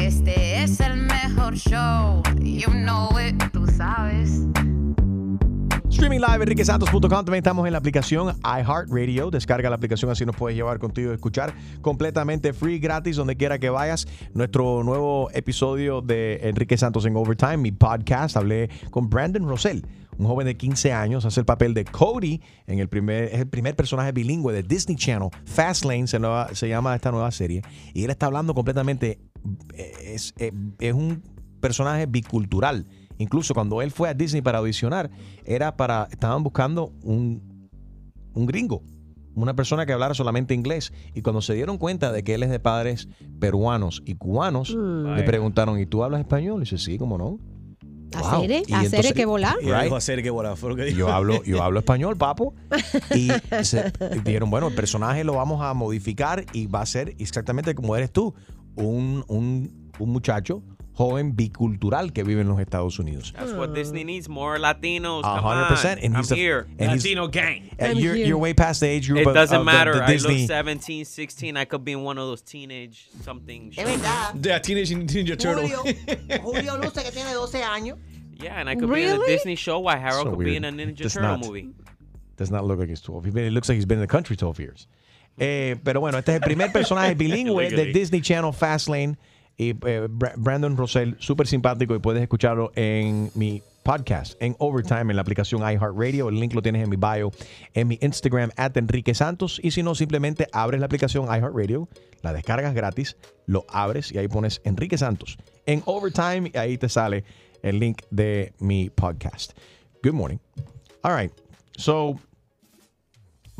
Este es el mejor show, you know it, tú sabes. Streaming live, enriquesantos.com. También estamos en la aplicación iHeartRadio. Descarga la aplicación, así nos puedes llevar contigo y escuchar completamente free, gratis, donde quiera que vayas. Nuestro nuevo episodio de Enrique Santos en Overtime, mi podcast. Hablé con Brandon Rosell, un joven de 15 años. Hace el papel de Cody en el primer, primer personaje bilingüe de Disney Channel. Fastlane se, nueva- se llama esta nueva serie. Y él está hablando completamente. Es, eh, es un personaje bicultural. Incluso cuando él fue a Disney para audicionar, era para, estaban buscando un, un gringo, una persona que hablara solamente inglés. Y cuando se dieron cuenta de que él es de padres peruanos y cubanos, Mm. le Vaya. preguntaron, ¿y tú hablas español? Y dice, sí, ¿cómo no? Wow. ¿Acere? Y ¿Acere entonces- que volar? Y Right. dijo hacer que bola, fue lo que dijo. Yo hablo, yo hablo español, papo. Y se dijeron, bueno, el personaje lo vamos a modificar y va a ser exactamente como eres tú, un, un, un muchacho joven bicultural que vive en los Estados Unidos. That's what Disney needs. More Latinos. A Come hundred on. percent, and I'm he's the- here. and he's- Latino gang. Uh, you're, you're way past the age group It doesn't of the- matter. the I Disney. look 17, 16. I could be in one of those teenage something. Es verdad. De Teenage Ninja Turtle. Julio, Julio luce que tiene 12 años. Yeah, and I could be in a Disney show while Harold So could be in a Ninja Does Turtle not. movie. Does not look like he's 12. He's It looks like he's been in the country 12 years. Eh, pero bueno, este es el primer personaje bilingüe de. Disney Channel Fastlane. Y eh, Bra- Brandon Rosell, súper simpático y puedes escucharlo en mi podcast, en Overtime, en la aplicación iHeartRadio. El link lo tienes en mi bio, en mi Instagram, at Enrique Santos. Y si no, simplemente abres la aplicación iHeartRadio, la descargas gratis, lo abres y ahí pones Enrique Santos en Overtime y ahí te sale el link de mi podcast. Good morning. All right. So,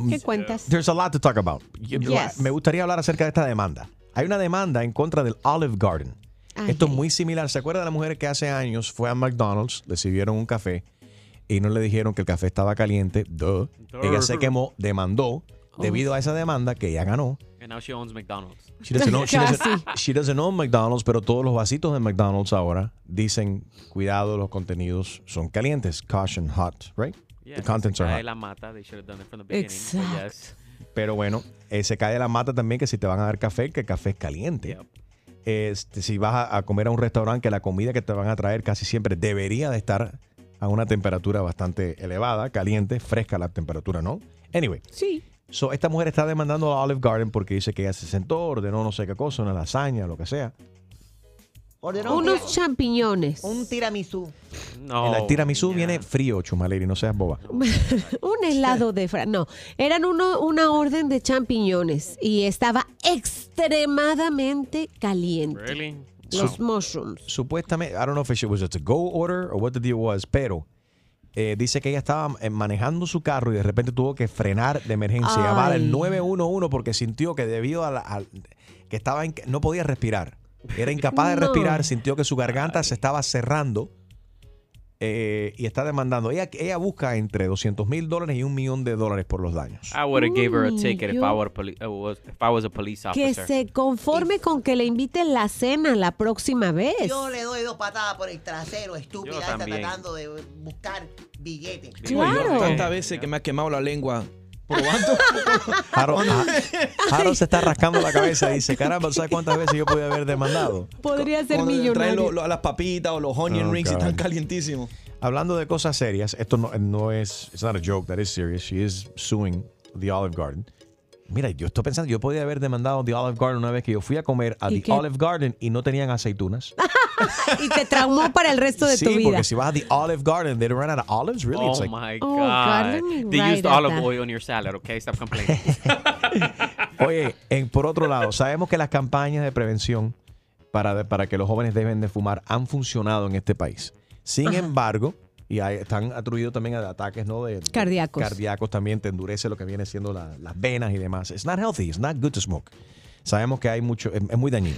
¿Qué cuentas? There's a lot to talk about. Yes. Me gustaría hablar acerca de esta demanda. Hay una demanda en contra del Olive Garden. Ay, Esto es muy similar. ¿Se acuerda de la mujer que hace años fue a McDonald's, le sirvieron un café y no le dijeron que el café estaba caliente? Duh. Ella se quemó, demandó debido a esa demanda que ella ganó. And now she owns McDonald's. She doesn't, own, she, doesn't, she doesn't own McDonald's, pero todos los vasitos de McDonald's ahora dicen, cuidado, los contenidos son calientes. Caution, hot, right? Yeah, The contents se are cae hot. la mata. They should have done it from the beginning. but Exacto. yes. Pero bueno, eh, se cae de la mata también que si te van a dar café, que el café es caliente. Este, si vas a, a comer a un restaurante, que la comida que te van a traer casi siempre debería de estar a una temperatura bastante elevada, caliente, fresca la temperatura, ¿no? Anyway. Sí. So, esta mujer está demandando a Olive Garden porque dice que ella se sentó, ordenó no sé qué cosa, una lasaña, lo que sea. Ordenó un, Unos champiñones. un tiramisú. No. el tiramisú viene frío, Chumaleri, no seas boba. un helado de fra no eran uno, una orden de champiñones y estaba extremadamente caliente Really? los mushrooms supuestamente, I don't know if it was a to-go order or what the deal was, pero eh, dice que ella estaba eh, manejando su carro y de repente tuvo que frenar de emergencia, Ay. llamar al 911 porque sintió que debido a, la- al- que estaba in- no podía respirar, era incapaz de No. respirar, sintió que su garganta se estaba cerrando eh, y está demandando. Ella, ella busca entre 200 mil dólares y un millón de dólares por los daños. I would have gave her a Uy, ticket if I, yo- were poli- uh, was, if I was a police que officer. se conforme con que le inviten la cena la próxima vez Yo le doy dos patadas por el trasero, estúpida, también. tratando de buscar billetes. Claro. Tantas veces que me ha quemado la lengua probando. Harold, Ha- Harold se está rascando la cabeza y dice, caramba, ¿sabes cuántas veces yo podía haber demandado? podría ser Cuando traen millonario lo- lo- las papitas o los onion Oh, rings y están calientísimos. Hablando de cosas serias, esto no, no es, it's not a joke, that is serious. She is suing the Olive Garden. Mira, yo estoy pensando, yo podía haber demandado The Olive Garden una vez que yo fui a comer a ¿Y The qué? Olive Garden y no tenían aceitunas. y te traumó para el resto de sí, tu vida porque si vas a The Olive Garden, they run out of olives, really? Oh It's like- my Oh, God. Me They write used olive oil on your salad, okay? Stop complaining. Oye, en- por otro lado, sabemos que las campañas de prevención para, para que los jóvenes dejen de fumar han funcionado en este país. Sin Ajá. embargo, y hay- están atribuidos también a ataques ¿no? de, de- Cardíacos. Cardíacos también te endurece lo que viene siendo la- las venas y demás. It's not healthy, it's not good to smoke. Sabemos que hay mucho, es, es muy dañino.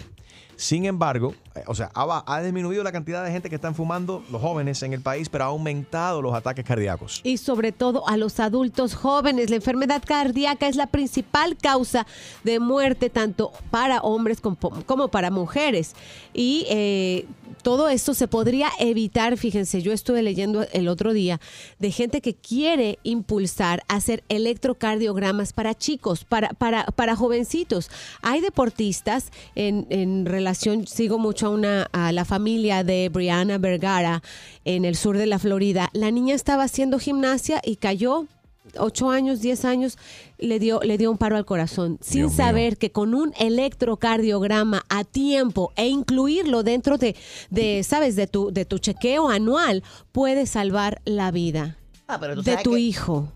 Sin embargo, eh, o sea, ha, disminuido la cantidad de gente que están fumando, los jóvenes en el país, pero ha aumentado los ataques cardíacos. y sobre todo a los adultos jóvenes. La enfermedad cardíaca es la principal causa de muerte tanto para hombres como para mujeres. Y eh, todo esto se podría evitar, fíjense, yo estuve leyendo el otro día de gente que quiere impulsar hacer electrocardiogramas para chicos, para, para, para jovencitos. Hay deportistas en, en relación, sigo mucho a, una, a la familia de Brianna Vergara en el sur de la Florida. La niña estaba haciendo gimnasia y cayó. ocho años, 10 años, le dio, le dio un paro al corazón, sin Dios mío. saber que con un electrocardiograma a tiempo e incluirlo dentro de, de ¿sabes?, de tu, de tu chequeo anual, puede salvar la vida Ah, pero de tu que hijo.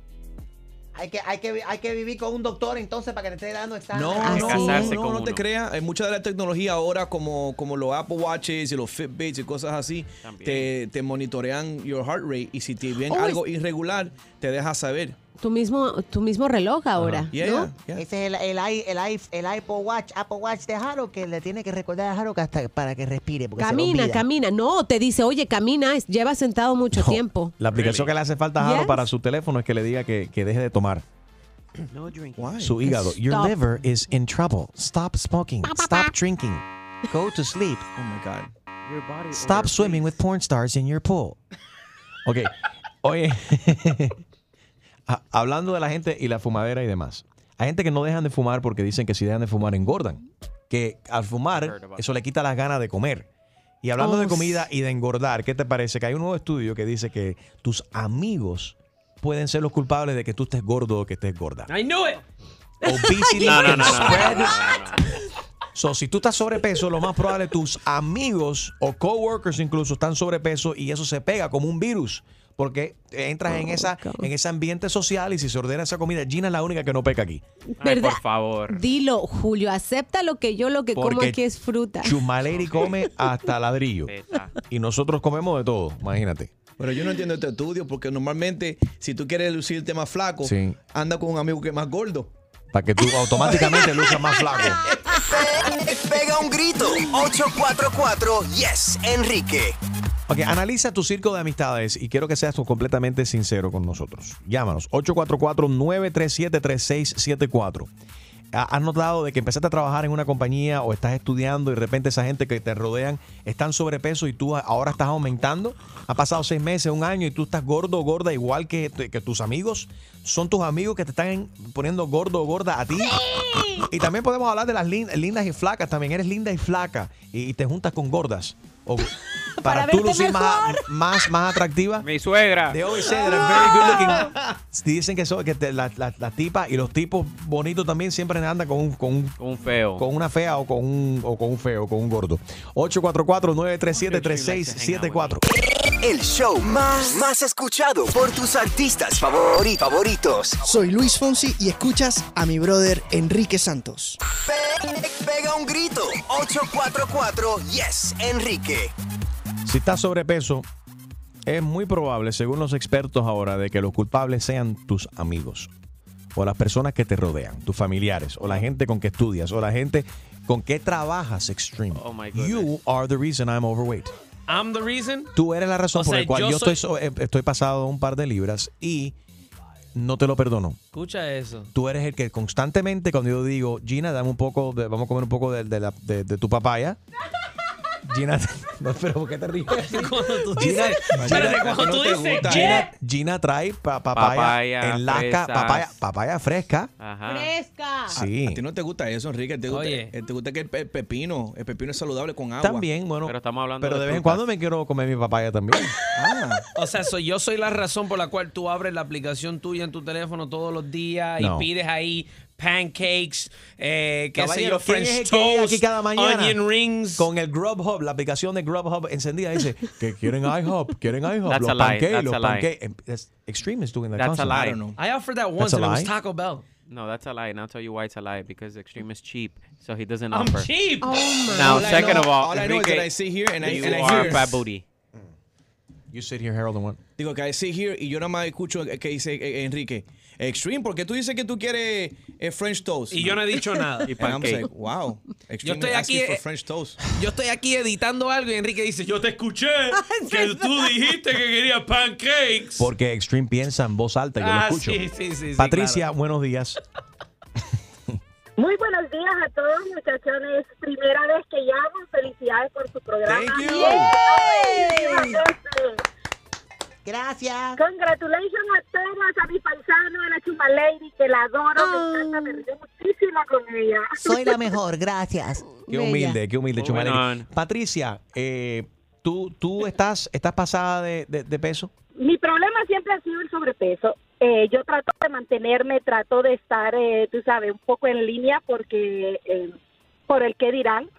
Hay que, hay, que, hay que vivir con un doctor entonces para que te esté dando exámenes. No, Ah, no, sí. no, no te creas. Hay mucha de la tecnología ahora, como, como los Apple Watches y los Fitbits y cosas así, te, te monitorean your heart rate y si te ven Oh, algo irregular, te deja saber. Tu mismo, tu mismo reloj ahora, Yeah, ¿no? yeah. Ese es el, el, i- el, i- el Apple Watch, Apple Watch de Harold que le tiene que recordar a Harold que hasta para que respire. Porque se Camina, camina. No, te dice, oye, camina, lleva sentado mucho tiempo. La aplicación que le hace falta a Jaro Yes. para su teléfono es que le diga que, que deje de tomar. No drink. Su hígado. Your Stop. liver is in trouble. Stop smoking. Stop drinking. Go to sleep. Oh my God. Your body Stop swimming with porn stars in your pool. Ok. Oye, hablando de la gente y la fumadera y demás. Hay gente que no dejan de fumar porque dicen que si dejan de fumar engordan. Que al fumar, eso le quita las ganas de comer. Y hablando Oh, de comida y de engordar, ¿qué te parece? Que hay un nuevo estudio que dice que tus amigos pueden ser los culpables de que tú estés gordo o que estés gorda. I knew it. Obesity No, no, no, no, So, si tú estás sobrepeso, lo más probable tus amigos o coworkers incluso están sobrepeso y eso se pega como un virus. Porque entras en, esa, en ese ambiente social y si se ordena esa comida, Gina es la única que no peca aquí. Por favor. Dilo, Julio, acepta lo que yo lo que como aquí es fruta. Chumaleri come hasta ladrillo. Y nosotros comemos de todo, imagínate. Pero yo no entiendo este estudio porque normalmente si tú quieres lucirte más flaco, Sí. anda con un amigo que es más gordo. Para que tú automáticamente luzcas más flaco. Pe- Pega un grito. 844 Yes, Enrique. Ok, analiza tu circo de amistades y quiero que seas tú completamente sincero con nosotros. Llámanos, 844-937-3674. ¿Ha- ¿Has notado de que empezaste a trabajar en una compañía o estás estudiando y de repente esa gente que te rodean están sobrepeso y tú ahora estás aumentando? Ha pasado seis meses, un año y tú estás gordo o gorda igual que, que tus amigos. ¿Son tus amigos que te están poniendo gordo o gorda a ti? Y también podemos hablar de las lin- lindas y flacas. También eres linda y flaca y, y te juntas con gordas. O- para, tú verte lucir más, mejor. más, más atractiva. Mi suegra. They always say that I'm very good looking. Dicen que, son, que te- la- la- las tipas y los tipos bonitos también siempre andan con un, con un- Un feo. con una fea o con un, o con un feo, con un gordo. 844-937-3674. El show más, más escuchado por tus artistas favori- favoritos. Soy Luis Fonsi y escuchas a mi brother Enrique Santos. Pe- pega un grito. 844 Yes, Enrique. Si estás sobrepeso, es muy probable, según los expertos ahora, de que los culpables sean tus amigos o las personas que te rodean, tus familiares o la gente con que estudias o la gente con que trabajas extreme. Oh, my you are the reason I'm overweight. I'm the reason. Tú eres la razón O por sea, la cual yo yo, soy- estoy, eh, estoy pasado un par de libras y no te lo perdono. Escucha eso. Tú eres el que constantemente cuando yo digo, Gina, dame un poco, de- vamos a comer un poco de, de la- de- de tu papaya. Gina, no, pero ¿por qué te ríes? Cuando tú Gina, dices, Gina- cuando no tú te dices, gusta. Gina. Gina trae pa- papaya, Papaya, en lasca, fresas. papaya, papaya fresca. Ajá. Fresca. Sí. A ti no te gusta eso, Enrique. Te gusta, Oye. eh, te gusta que el pe- pepino, el pepino es saludable con agua. También, bueno. Pero estamos hablando Pero de vez en frutas. cuando me quiero comer mi papaya también. Ah, O sea, soy, yo soy la razón por la cual tú abres la aplicación tuya en tu teléfono todos los días No. y pides ahí pancakes, eh, qué sé yo, French el que llega toast, aquí cada mañana onion rings. Con el Grubhub, la aplicación de Grubhub encendida, dice que quieren iHub, quieren iHub, That's los a lie, pancakes, that's los a lie. pancakes. Em, that's- Extreme is doing that That's a constantly. lie. I don't know. I offered that once a and it was lie. Taco Bell. No, that's a lie, and I'll tell you why it's a lie because Extreme is cheap, so he doesn't I'm offer. cheap. Oh my. Now, All I second know- of all, all I know is Enrique, that I sit here and I, you and I are hear. fat booty. You sit here, Harold, and what? Digo que I sit here y yo nada más escucho que dice eh, Enrique. Extreme, porque tú dices que tú quieres eh, French toast. Y yo no he dicho nada. Y And I'm pancake. like, wow. Extreme estoy asking aquí, for eh, French toast. Yo estoy aquí editando algo y Enrique dice, yo te escuché que tú dijiste que querías pancakes. Porque Extreme piensa en voz alta, yo Ah, lo escucho. sí, sí, sí, sí, Patricia, buenos días. Muy buenos días a todos, muchachones. Primera vez que llamo. Felicidades por su programa. Thank you. ¡Yay! Gracias. Congratulations a todos, a mi paisano, a la Chuma Lady, que la adoro, me encanta, me río muchísimo con ella. Soy la mejor, gracias. Qué Bella. humilde, qué humilde, Chumaleri. on. Patricia, eh, ¿tú, tú estás, estás pasada de, de- de peso? Mi problema siempre ha sido el sobrepeso. Eh, yo trato de mantenerme, trato de estar, eh, tú sabes, un poco en línea porque eh, por el que dirán.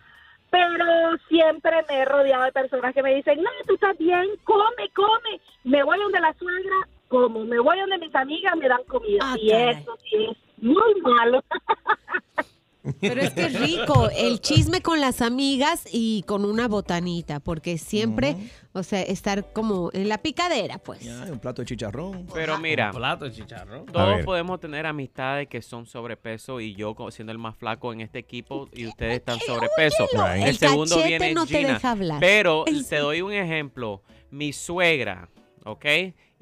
Pero siempre me he rodeado de personas que me dicen, no, tú estás bien, come, come. Me voy donde la suegra, como. Me voy donde mis amigas me dan comida. Ah, y caray. eso sí es muy malo. Pero es que es rico el chisme con las amigas y con una botanita, porque siempre, o sea, estar como en la picadera, pues. un plato de chicharrón. Pero mira, plato de chicharrón. Todos podemos tener amistades que son sobrepeso y yo siendo el más flaco en este equipo y ustedes están sobrepeso. Right. El, El segundo viene no te Gina. deja hablar. Pero El- te doy un ejemplo. Mi suegra, ¿ok?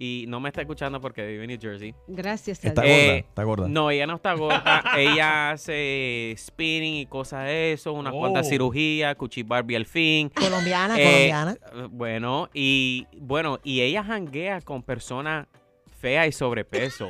Y no me está escuchando porque vive en New Jersey. Gracias a Está Dios. gorda, está gorda. No, ella no está gorda. ella hace spinning y cosas de eso, unas cuantas Oh. cirugías, cuchi Barbie al fin. Colombiana, Eh, colombiana. Bueno, y bueno, y ella janguea con personas feas y sobrepeso.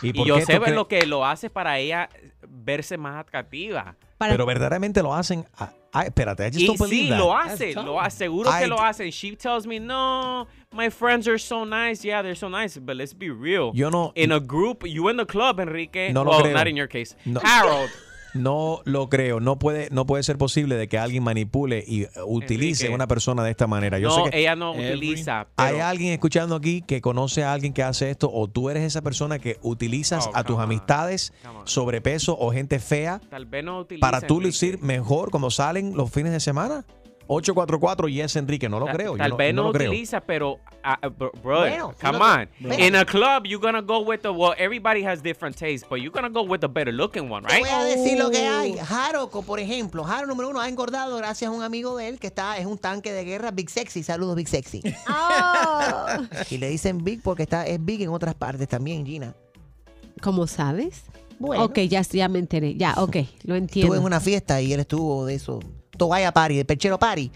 ¿Y yo qué sé lo que lo hace para ella verse más atractiva. Pero verdaderamente lo hacen. ah, ah, espérate, I just don't believe sí, that. lo hace, lo aseguro que I- lo hace. She tells me, no, my friends are so nice. Yeah, they're so nice, but let's be real. Yo no- In a group, you in the club, Enrique. No lo well, creo. not in your case. No. Harold. No lo creo. No puede, no puede ser posible de que alguien manipule y uh, utilice Enrique. una persona de esta manera. Yo no, sé que ella no utiliza. hay alguien escuchando aquí que conoce a alguien que hace esto o tú eres esa persona que utilizas Oh, a tus amistades sobrepeso o gente fea Tal vez no utiliza. para tú Enrique. lucir mejor cuando salen los fines de semana. 844 Yes Enrique, no lo creo. Tal vez no no, lo creo. utiliza, pero, ah, ah, bro- Bueno, come no on. te- Espera. In a club, you're gonna go with the, well, everybody has different tastes, but you're gonna go with the better looking one, Te right? voy a decir lo que Oh. hay. Haroco, por ejemplo. Jaro número uno ha engordado gracias a un amigo de él que está, es un tanque de guerra, Big Sexy. Saludos, Big Sexy. Y le dicen Big porque está, es Big en otras partes también, Gina. ¿Cómo sabes? Bueno. Ok, ya, ya me enteré. Ya, ok, lo Estuve entiendo. en una fiesta y él estuvo de eso, toalla party, de perchero party.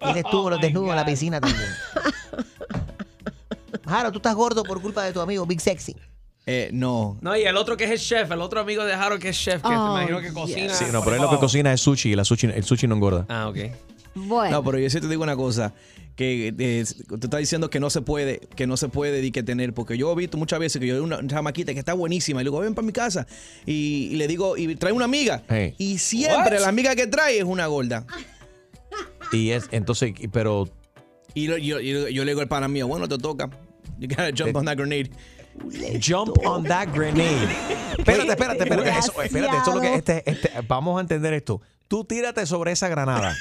Y él estuvo los desnudos en la piscina también. Jaro, tú estás gordo por culpa de tu amigo Big Sexy. Eh, no. No, y el otro que es el chef, el otro amigo de Harold que es chef, que te Oh, imagino que cocina. Sí, no, pero él lo que cocina es sushi y la sushi, el sushi no engorda. Ah, ok. Bueno. No, pero yo sí te digo una cosa, que eh, tú estás diciendo que no se puede, que no se puede di que tener, porque yo he visto muchas veces que yo veo una chamaquita que está buenísima y le digo, ven para mi casa y, y le digo, y trae una amiga Hey. y siempre What? la amiga que trae es una gorda. Y es, entonces, y- pero Y yo, yo, yo- yo le digo al pana mío, bueno, te toca. You gotta jump on that grenade. Jump on that grenade. Espérate, espérate, espérate. Eso, espérate, eso es lo que este, este, vamos a entender esto. Tú tírate sobre esa granada.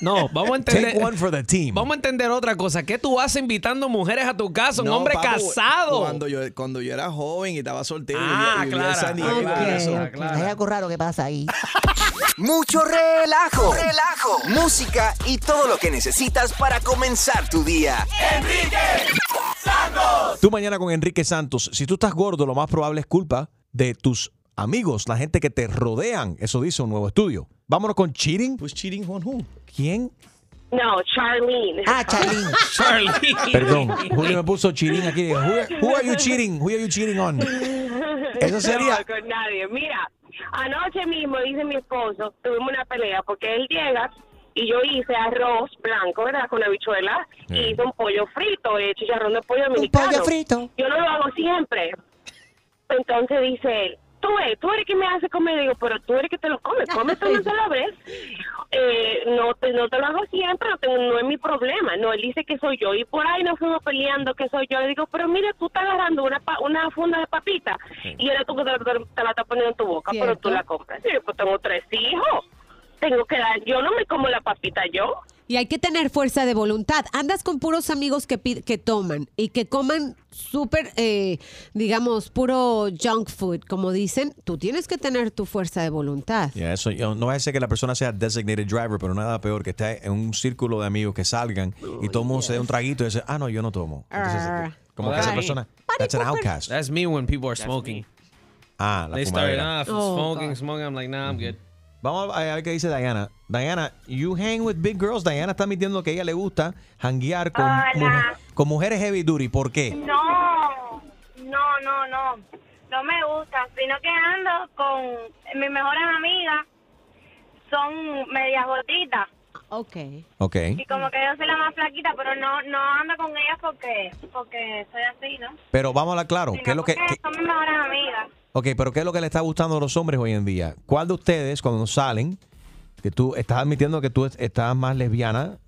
No, vamos a entender. Take one for the team. Vamos a entender otra cosa. ¿Qué tú haces invitando mujeres a tu casa? Un No, hombre casado. Cuando yo, cuando yo era joven y estaba soltero. Ah, y vivía en claro. Hay algo raro que pasa ahí. Mucho relajo, relajo, música y todo lo que necesitas para comenzar tu día. Tú mañana con Enrique Santos. Si tú estás gordo, lo más probable es culpa de tus amigos, la gente que te rodean. Eso dice un nuevo estudio. Vámonos con cheating. Pues cheating on who? ¿Quién? No, Charlene. Ah, Charlene. Charlene. Perdón, Julio me puso cheating aquí. Who, who are you cheating? Who are you cheating on? Eso sería- No, con nadie. Mira, anoche mismo, dice mi esposo, tuvimos una pelea porque él llega y yo hice arroz blanco, ¿verdad? Con habichuelas y hice un pollo frito, eh, chicharrón de pollo dominicano. pollo frito. Yo no lo hago siempre. Entonces dice él, tú eres, tú eres que me hace comer. Digo, pero tú eres que te lo comes, cómete una sola vez. Eh, no, te, no te lo hago siempre, no, tengo- no es mi problema. No, él dice que soy yo. Y por ahí nos fuimos peleando que soy yo. Le digo, pero mire, tú estás agarrando una, pa- una funda de papita y eres tú que te, te- te la estás poniendo en tu boca, pero tú la compras. Sí, pues tengo tres hijos. Tengo que dar, yo no me como la papita yo. Y hay que tener fuerza de voluntad. Andas con puros amigos que, que toman y que coman súper, eh, digamos, puro junk food, como dicen. Tú tienes que tener tu fuerza de voluntad. Ya, eso, yo- no va a ser que la persona sea designated driver, pero nada peor que esté en un círculo de amigos que salgan y todo se dé un traguito y dice, ah, no, yo no tomo. Entonces, Ah. como Well, que esa persona, that's an outcast. That's me when people are smoking. Ah, la They start fumadera. off Oh, smoking, God. smoking. I'm like, nah, I'm good. Vamos a ver qué dice Diana. Diana, you hang with big girls. Diana está admitiendo que a ella le gusta hanguear con, mujer- con mujeres heavy duty. ¿Por qué? No, no, no, no. No me gusta, sino que ando con mis mejores amigas. Son medias gorditas. Ok. Ok. Y como que yo soy la más flaquita, pero no no ando con ellas porque porque soy así, ¿no? Pero vamos a hablar claro. Sino ¿Qué es lo que, qué- son mis mejores amigas. ok, pero ¿qué es lo que le está gustando a los hombres hoy en día? ¿Cuál de ustedes, cuando salen, que tú estás admitiendo que tú es- estás más lesbiana,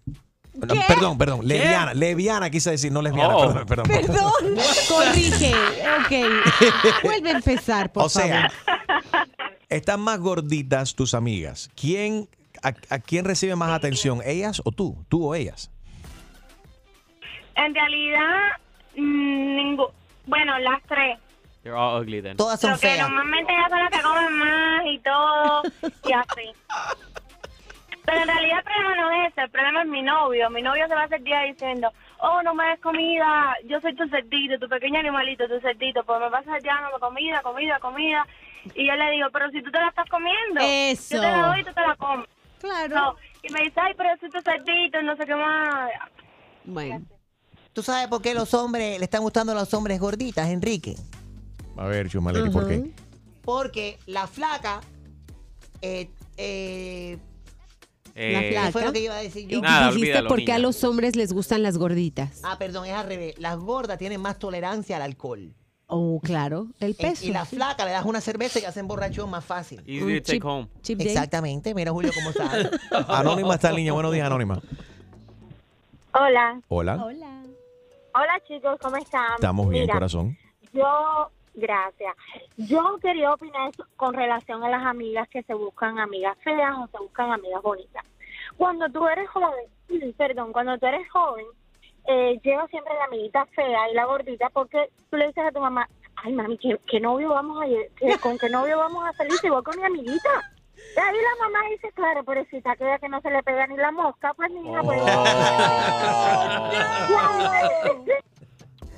No, Perdón, perdón. Leviana. Leviana quise decir, no lesbiana. Oh. Perdón, perdón. Perdón. Corrige. Ok. Vuelve a empezar, por O sea, favor. están más gorditas tus amigas. ¿Quién, a, a quién recibe más atención? ¿Ellas o tú? ¿Tú o ellas? En realidad, mm, ningú- bueno, las tres. They're all ugly then. Todas Pero que normalmente ellas son las que comen más y todo, y así. Pero en realidad el problema no es ese, el problema es mi novio. Mi novio se va a hacer día diciendo, oh, no me des comida, yo soy tu cerdito, tu pequeño animalito, tu cerdito, pues me vas a día dándome comida, comida, comida. Y yo le digo, pero si tú te la estás comiendo, Eso. yo te la doy y tú te la comes. Claro. No, Y me dice, ay, pero soy tu cerdito, y no sé qué más. Bueno. ¿Tú sabes por qué los hombres le están gustando a los hombres gorditas, Enrique? A ver, Chumaleri, ¿por qué? Porque la flaca. Eh, eh, La Eh, flaca. ¿Qué fue lo que iba a decir yo? Y Nada, dijiste olvídalo, por qué a niña. los hombres les gustan las gorditas. Ah, perdón, es al revés. Las gordas tienen más tolerancia al alcohol. Oh, claro. El peso. Y la flaca le das una cerveza y hacen borrachón más fácil. Easy to take home. Chip day. Exactamente. Mira, Julio, cómo sabe. Anónima está en línea. Buenos días, Anónima. Hola. Hola. Hola chicos, ¿cómo están? Estamos bien, Mira, corazón. Yo, gracias. Yo quería opinar con relación a las amigas que se buscan amigas feas o se buscan amigas bonitas. Cuando tú eres joven, perdón, cuando tú eres joven, eh, llevas siempre la amiguita fea y la gordita porque tú le dices a tu mamá, ay mami, ¿qué, qué novio vamos a qué- con qué novio vamos a salir si voy con mi amiguita? Y ahí la mamá dice, claro, pobrecita, aquella que no se le pega ni la mosca, pues niña, pues...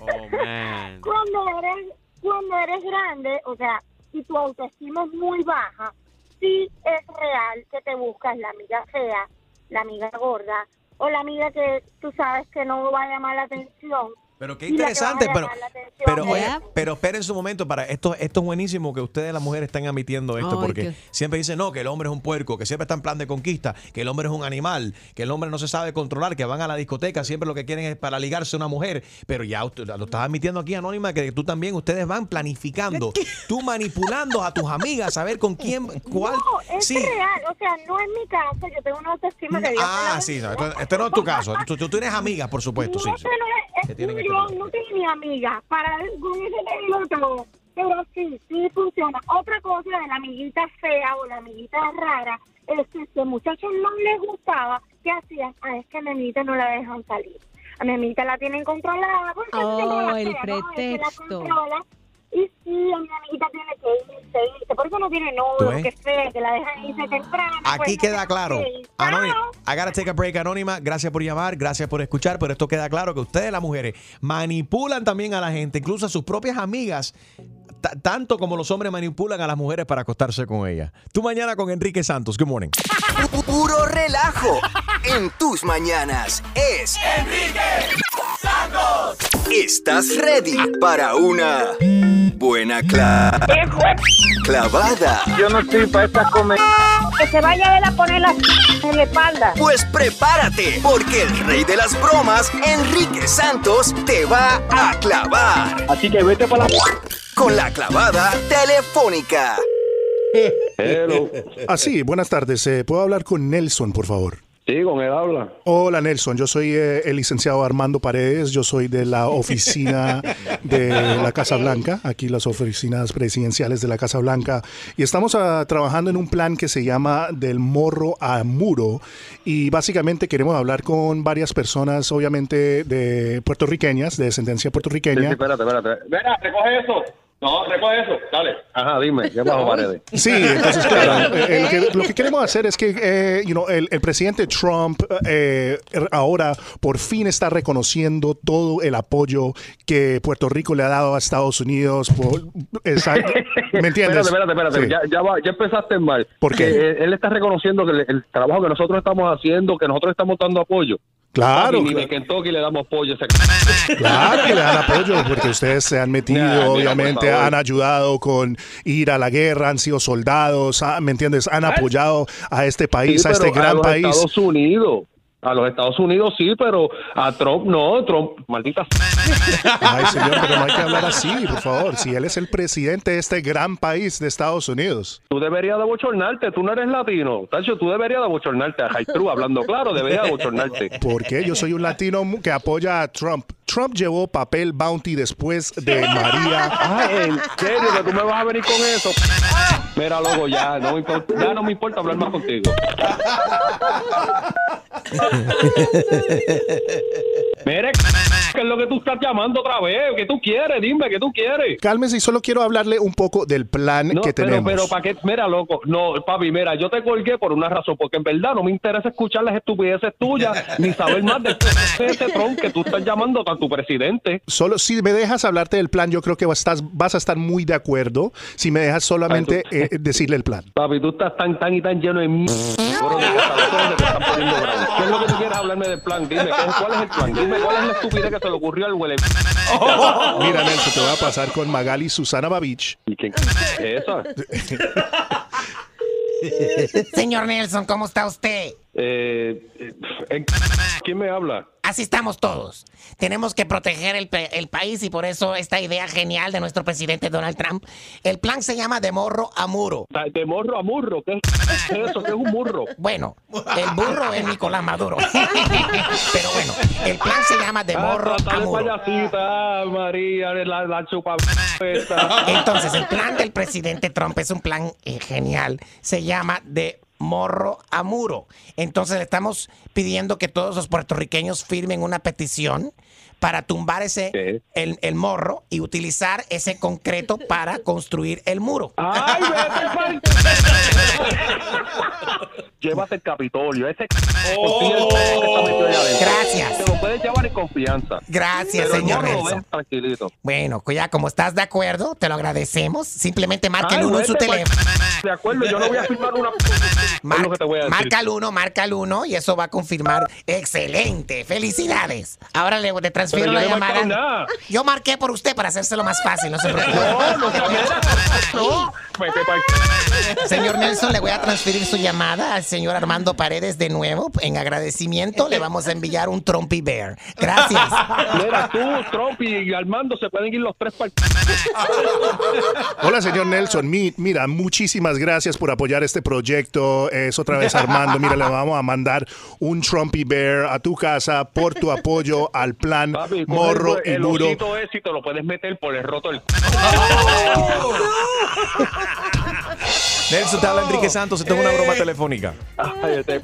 Oh, man. cuando eres cuando eres grande, o sea, si tu autoestima es muy baja, sí es real que te buscas la amiga fea, la amiga gorda o la amiga que tú sabes que no va a llamar la atención. Pero qué interesante, pero, atención pero, oye, pero esperen su momento para esto, esto es buenísimo que ustedes las mujeres están admitiendo esto Ay, porque qué- siempre dicen no, que el hombre es un puerco, que siempre está en plan de conquista, que el hombre es un animal, que el hombre no se sabe controlar, que van a la discoteca, siempre lo que quieren es para ligarse a una mujer, pero ya usted- lo estás admitiendo aquí anónima que tú también ustedes van planificando, tú manipulando a tus amigas a ver con quién cuál No, es sí. real, o sea, no es mi caso, yo tengo una autoestima que Dios la Ah, sí, no, esto, esto no es tu caso. Tú, tú tienes amigas, por supuesto, sí. No, sí. pero es- Que tienen no ni amiga. Para con eso te todo. Pero sí, sí funciona. Otra cosa de la amiguita fea o la amiguita rara es que si a muchachos no les gustaba, ¿qué hacían? Ah, es que a mi amiguita no la dejan salir. A mi amiguita la tienen controlada. Porque Oh, la el fea, ¿no? Es que la pretexto. controla. Y sí, a mi amiguita tiene que irse, irse. Por eso no tiene ¿Tú novio, que fea, que la dejan irse temprano. Aquí pues, queda no claro. Anónima, I gotta take a break, Anónima. Gracias por llamar, gracias por escuchar, pero esto queda claro que ustedes, las mujeres, manipulan también a la gente, incluso a sus propias amigas, ta- tanto como los hombres manipulan a las mujeres para acostarse con ellas. Tú mañana con Enrique Santos. Good morning. Puro relajo en tus mañanas es Enrique Santos. ¿Estás ready para una buena cla- clavada? Yo no estoy para esta comer. Que se vaya él a poner la en la espalda. Pues prepárate, porque el rey de las bromas, Enrique Santos, te va a clavar. Así que vete para la... Con la clavada telefónica. Hello. Ah, sí, buenas tardes. Eh, ¿Puedo hablar con Nelson, por favor? Sí, con él habla. Hola, Nelson. Yo soy eh, el licenciado Armando Paredes. Yo soy de la oficina de la Casa Blanca, aquí las oficinas presidenciales de la Casa Blanca. Y estamos ah, trabajando en un plan que se llama Del Morro a Muro. Y básicamente queremos hablar con varias personas, obviamente de puertorriqueñas, de descendencia Sí, sí, puertorriqueña. espérate, espérate. Venga, recoge eso. No, recoge eso. Dale. Ajá, dime. ¿Qué bajo paredes? Sí, entonces, claro, eh, lo, que, lo que queremos hacer es que eh, you know, el, el presidente Trump eh, ahora por fin está reconociendo todo el apoyo que Puerto Rico le ha dado a Estados Unidos. Por, esa- ¿Me entiendes? Espérate, espérate, espérate. Sí. Ya, ya, va- ya empezaste mal. ¿Por qué? Que, eh, él está reconociendo que el, el trabajo que nosotros estamos haciendo, que nosotros estamos dando apoyo. Claro, Ni claro. de Kentucky le damos apoyo. a ese- Claro que le dan apoyo porque ustedes se han metido, Nah, obviamente, han ayudado con ir a la guerra, han sido soldados, ah, ¿me entiendes? Han apoyado a este país, Sí, a este gran los país. Estados Unidos. A los Estados Unidos sí, pero a Trump no. Trump, maldita. Ay, señor, pero no hay que hablar así, por favor. Si él es el presidente de este gran país de Estados Unidos. Tú deberías de bochornarte, tú no eres latino. Tacho, tú deberías de bochornarte. A True, hablando claro, deberías de bochornarte. ¿Por qué? Yo soy un latino que apoya a Trump. Trump llevó papel bounty después de María. Ay, ¿en serio que tú me vas a venir con eso? Mira, loco, ya no ya no me importa hablar más contigo. Mire, ¿qué es lo que tú estás llamando otra vez? ¿Qué tú quieres? Dime, ¿qué tú quieres? Cálmese y solo quiero hablarle un poco del plan No, que pero, tenemos. pero, ¿para qué? Mira, loco, no, papi, mira, yo te colgué por una razón, porque en verdad no me interesa escuchar las estupideces tuyas, ni saber más del de ese Trump que tú estás llamando a tu presidente. Solo si me dejas hablarte del plan, yo creo que vas, estás- vas a estar muy de acuerdo si me dejas solamente eh, decirle el plan. Papi, tú estás tan, tan y tan lleno de. ¿Qué es lo que tú quieres hablarme del plan? Dime, ¿qué- ¿cuál es el plan? Dime, ¿cuál es la estupidez que se le ocurrió al huele? Mira, Nelson, te voy a pasar con Magali Susana Babich. ¿Y quién es esa? Señor Nelson, ¿cómo está usted? Eh, eh, ¿Quién me habla? Así estamos todos. Tenemos que proteger el, país y por eso esta idea genial de nuestro presidente Donald Trump. El plan se llama de morro a muro. De morro a murro, ¿qué es eso? ¿Qué es un murro? Bueno, el burro es Nicolás Maduro. Pero bueno, el plan se llama de morro Ah, trata a muro. payasita, María, la, la chupa Entonces, el plan del presidente Trump es un plan eh, genial. Se llama de morro a muro. Entonces, le estamos pidiendo que todos los puertorriqueños firmen una petición para tumbar ese el, el morro y utilizar ese concreto para construir el muro. ¡Ay, Llévate el Capitolio, ese Oh. Gracias. Te lo puedes llevar en confianza. Gracias, Pero señor ven tranquilito. Bueno, pues ya como estás de acuerdo, te lo agradecemos. Simplemente marca el uno en su teléfono. De acuerdo, yo no voy a firmar una... es lo que te voy a decir. Marca el uno, marca el uno y eso va a confirmar. Excelente, felicidades. Ahora le, le transfiero la no llamada. nada. Yo marqué por usted para hacérselo más fácil, no se preocupe. No, no, no. Señor Nelson, le voy a transferir su llamada al señor Armando Paredes de nuevo. En agradecimiento le vamos a enviar un Trumpy Bear. Gracias. Mira, tú, Trump y Armando se pueden ir los tres para Hola, señor Nelson. Mi- mira, muchísimas gracias por apoyar este proyecto. Es otra vez Armando. Mira, le vamos a mandar un Trumpy Bear a tu casa por tu apoyo al plan Morro y el Muro. osito ese y te lo puedes meter por el roto del... Nelson, te habla Enrique Santos. Esto es una broma telefónica. Ay, este.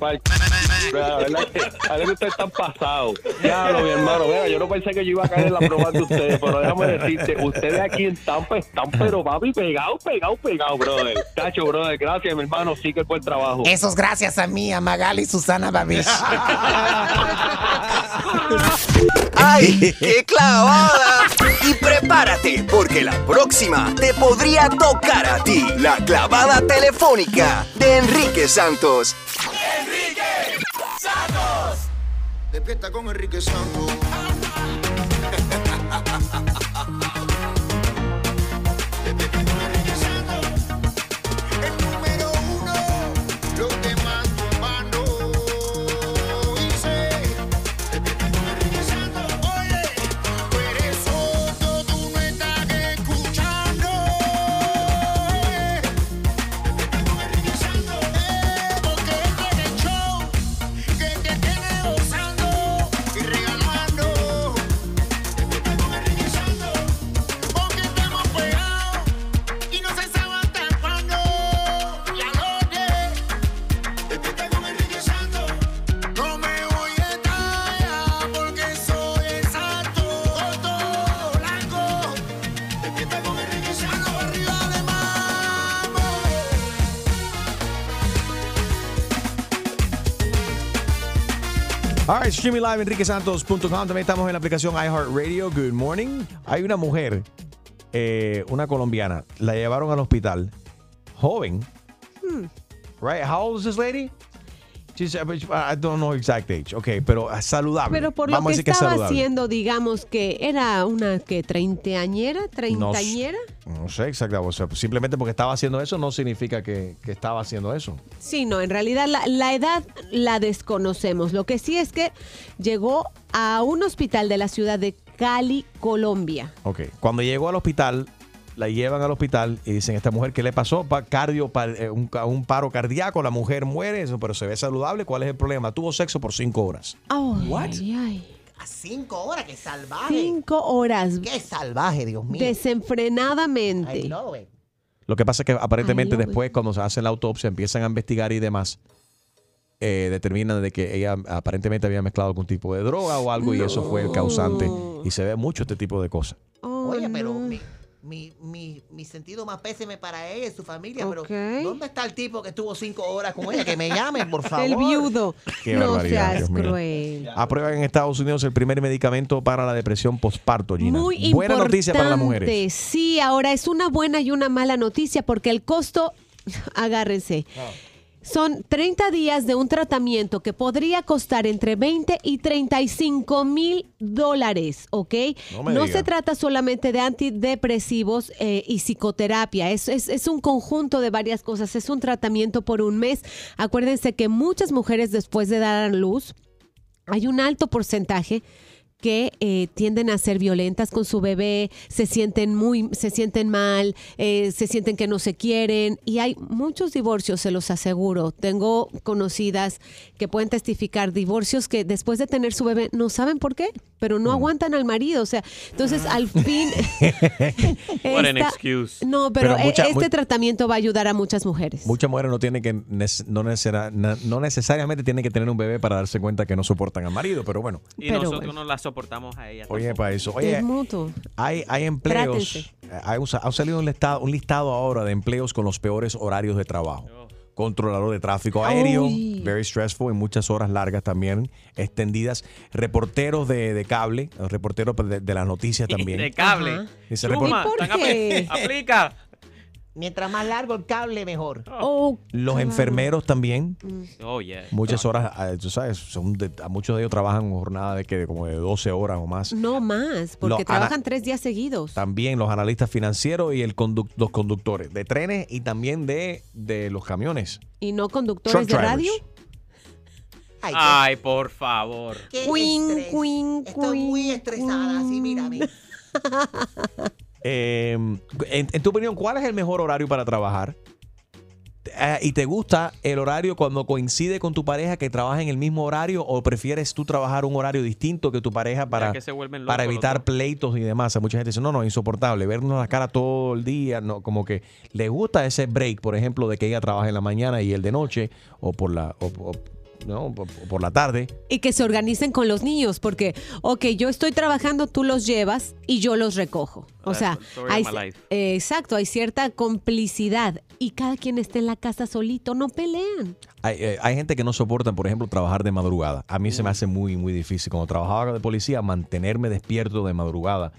La verdad que a ver, ustedes están pasados. Diablo, mi hermano. Mira, yo no pensé que yo iba a caer en la broma de ustedes, pero déjame decirte, ustedes aquí en Tampa están, pero papi, pegados, pegados, pegados, brother. Cacho, brother, gracias, mi hermano. Sigue el buen trabajo. Eso es gracias a mí, a Magali y Susana Babish. ¡Ay, qué clavada! Y prepárate, porque la próxima te podría tocar a ti. La clavada telefónica de Enrique Santos. Despierta con Enrique Santos. streaming live enriquesantos.com. También estamos en la aplicación iHeartRadio. Good morning. Hay una mujer, eh, una colombiana, la llevaron al hospital, joven. Hmm. Right? How old is this lady? She's- I don't know exact age. Ok, pero ah, saludable. Pero por Vamos lo que estaba haciendo, digamos que era una que treintañera, No, treintañera. no sé exactamente. O sea, simplemente porque estaba haciendo eso no significa que, que estaba haciendo eso. Sí, no, en realidad la, la edad la desconocemos. Lo que sí es que llegó a un hospital de la ciudad de Cali, Colombia. Ok. Cuando llegó al hospital, la llevan al hospital y dicen, esta mujer, ¿qué le pasó? Pa- cardio, pa- eh, un, un paro cardíaco, la mujer muere, eso, pero se ve saludable. ¿Cuál es el problema? Tuvo sexo por cinco horas. Ay, ay. A cinco horas, qué salvaje. Cinco horas. Qué salvaje, Dios mío. Desenfrenadamente. I love it. Lo que pasa es que aparentemente después, cuando se hace la autopsia, empiezan a investigar y demás. eh, determinan de que ella aparentemente había mezclado algún tipo de droga o algo y eso fue el causante. Y se ve mucho este tipo de cosas. Oye, pero mi, sentido más pésime para ella y su familia. Pero, ¿dónde está el tipo que estuvo cinco horas con ella? Que me llame, por favor. El viudo. Qué no barbaridad, seas cruel. Aprueban en Estados Unidos el primer medicamento para la depresión postparto, Gina. Muy Buena importante. noticia para las mujeres. Sí, ahora es una buena y una mala noticia porque el costo, agárrense. Son 30 días de un tratamiento que podría costar entre 20 y 35 mil dólares, ¿ok? No me no diga. se trata solamente de antidepresivos eh, y psicoterapia, es, es, es un conjunto de varias cosas, es un tratamiento por un mes. Acuérdense que muchas mujeres después de dar a luz, hay un alto porcentaje que eh, tienden a ser violentas con su bebé, se sienten muy, se sienten mal, eh, se sienten que no se quieren y hay muchos divorcios, se los aseguro. Tengo conocidas que pueden testificar divorcios que después de tener su bebé no saben por qué, pero Mm. no aguantan al marido, o sea, entonces al fin What an excuse. no, pero, Pero mucha- eh, este tratamiento va a ayudar a muchas mujeres. Muchas mujeres no tienen que no, necesariamente tienen que tener un bebé para darse cuenta que no soportan al marido, pero bueno. Y nosotros no la soportamos a ella. Oye, tampoco. para eso. Oye, es mutuo. hay, hay empleos. Eh, Hay, ha salido un listado, un listado ahora de empleos con los peores horarios de trabajo. Controlador de tráfico aéreo, Uy. very stressful, en muchas horas largas también, extendidas. Reporteros de, de cable, reporteros de, de las noticias también. De cable. Dice report- están apli- aplica. Mientras más largo el cable, mejor. Oh, Los enfermeros también. Oh, yeah. Muchas horas, ah, tú sabes, son de- a muchos de ellos trabajan jornada de que de como de 12 horas o más. No más, porque trabajan tres días seguidos. También los analistas financieros y el conduc- los conductores de trenes y también de, de los camiones. ¿Y no conductores Truck de drivers. radio? Ay, por favor. Qué Queen, queen, Estoy muy estresada, así, mírame. Eh, en, en tu opinión, ¿cuál es el mejor horario para trabajar? Eh, ¿Y te gusta el horario cuando coincide con tu pareja que trabaja en el mismo horario o prefieres tú trabajar un horario distinto que tu pareja para, que para evitar pleitos y demás? Mucha gente dice, no, no, insoportable, vernos la cara todo el día, no, como que le gusta ese break, por ejemplo, de que ella trabaja en la mañana y él de noche o por la, o- o- no, por la tarde. Y que se organicen con los niños, porque, ok, yo estoy trabajando, tú los llevas y yo los recojo. O That's sea, hay, eh, exacto, hay cierta complicidad y cada quien esté en la casa solito, no pelean. Hay, eh, hay gente que no soporta, por ejemplo, trabajar de madrugada. A mí se me hace muy, muy difícil. Cuando trabajaba de policía, mantenerme despierto de madrugada.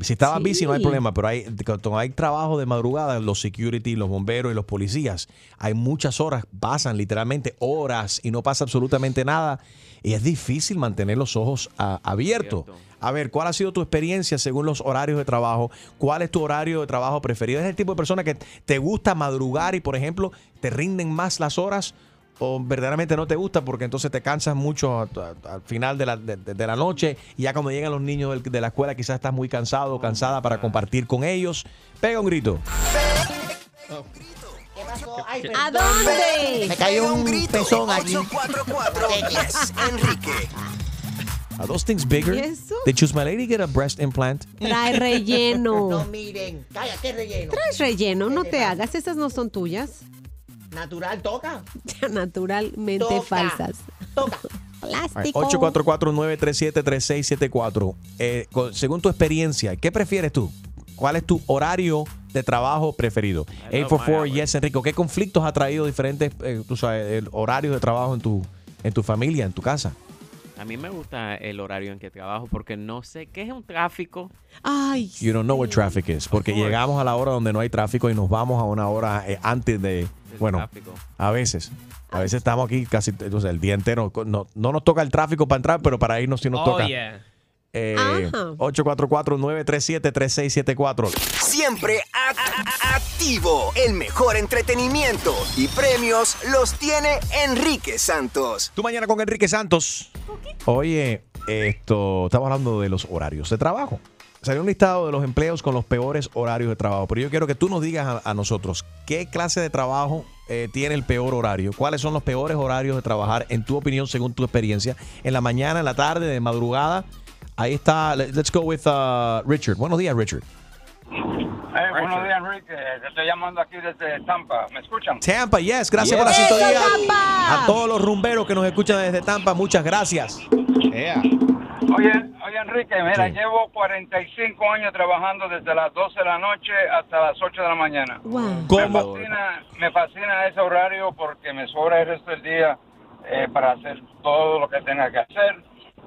Si estaba Sí. busy no hay problema, pero hay, cuando hay trabajo de madrugada, los security, los bomberos y los policías, hay muchas horas, pasan literalmente horas y no pasa absolutamente nada. Y es difícil mantener los ojos a- abiertos. A ver, ¿cuál ha sido tu experiencia según los horarios de trabajo? ¿Cuál es tu horario de trabajo preferido? ¿Es el tipo de persona que te gusta madrugar y, por ejemplo, te rinden más las horas? ¿O verdaderamente no te gusta porque entonces te cansas mucho a- a- al final de la, de- la noche y ya cuando llegan los niños del- de la escuela quizás estás muy cansado o cansada para compartir con ellos? Pega un grito. ¿Qué pasó? Ay, ¿A dónde? Me cayó un pezón aquí. 844 Yes, Enrique. Are those things bigger? ¿Y eso? Did Choose My Lady get a breast implant? Trae relleno. No miren. Cállate, relleno. Traes relleno, no te hagas, esas no son tuyas. Natural, toca. Naturalmente Toca. falsas. Toca. Plástico. 844-937-3674. Eh, con- según tu experiencia, ¿qué prefieres tú? ¿Cuál es tu horario de trabajo preferido? I love 844 my Yes, Enrico. ¿Qué conflictos ha traído diferentes eh, tú sabes, el- horarios de trabajo en tu, en tu familia, en tu casa? A mí me gusta el horario en que trabajo porque no sé qué es un tráfico. Ay, You don't know what traffic is. Porque llegamos a la hora donde no hay tráfico y nos vamos a una hora eh, antes de. Bueno, tráfico. a veces. A veces estamos aquí casi el día entero. No, no nos toca el tráfico para entrar, pero para irnos sí nos Oh, toca. yeah. Eh, Ajá. 844-937-3674. Siempre a- a- activo. El mejor entretenimiento y premios los tiene Enrique Santos. Tú mañana con Enrique Santos. Oye, esto, estamos hablando de los horarios de trabajo. Salió un listado de los empleos con los peores horarios de trabajo, pero yo quiero que tú nos digas a, nosotros qué clase de trabajo eh, tiene el peor horario, cuáles son los peores horarios de trabajar, en tu opinión, según tu experiencia, en la mañana, en la tarde, de madrugada. Ahí está, let- let's go with uh, Richard. Buenos días, Richard. Eh, buenos días, Enrique. Te estoy llamando aquí desde Tampa. ¿Me escuchan? Tampa, yes, gracias por la Yes. sintonía. A todos los rumberos que nos escuchan desde Tampa, muchas gracias. Oye, oye, Enrique, mira, Sí. llevo 45 años trabajando desde las 12 de la noche hasta las 8 de la mañana. Me ¿Cómo? fascina, me fascina ese horario porque me sobra el resto del día eh, para hacer todo lo que tenga que hacer.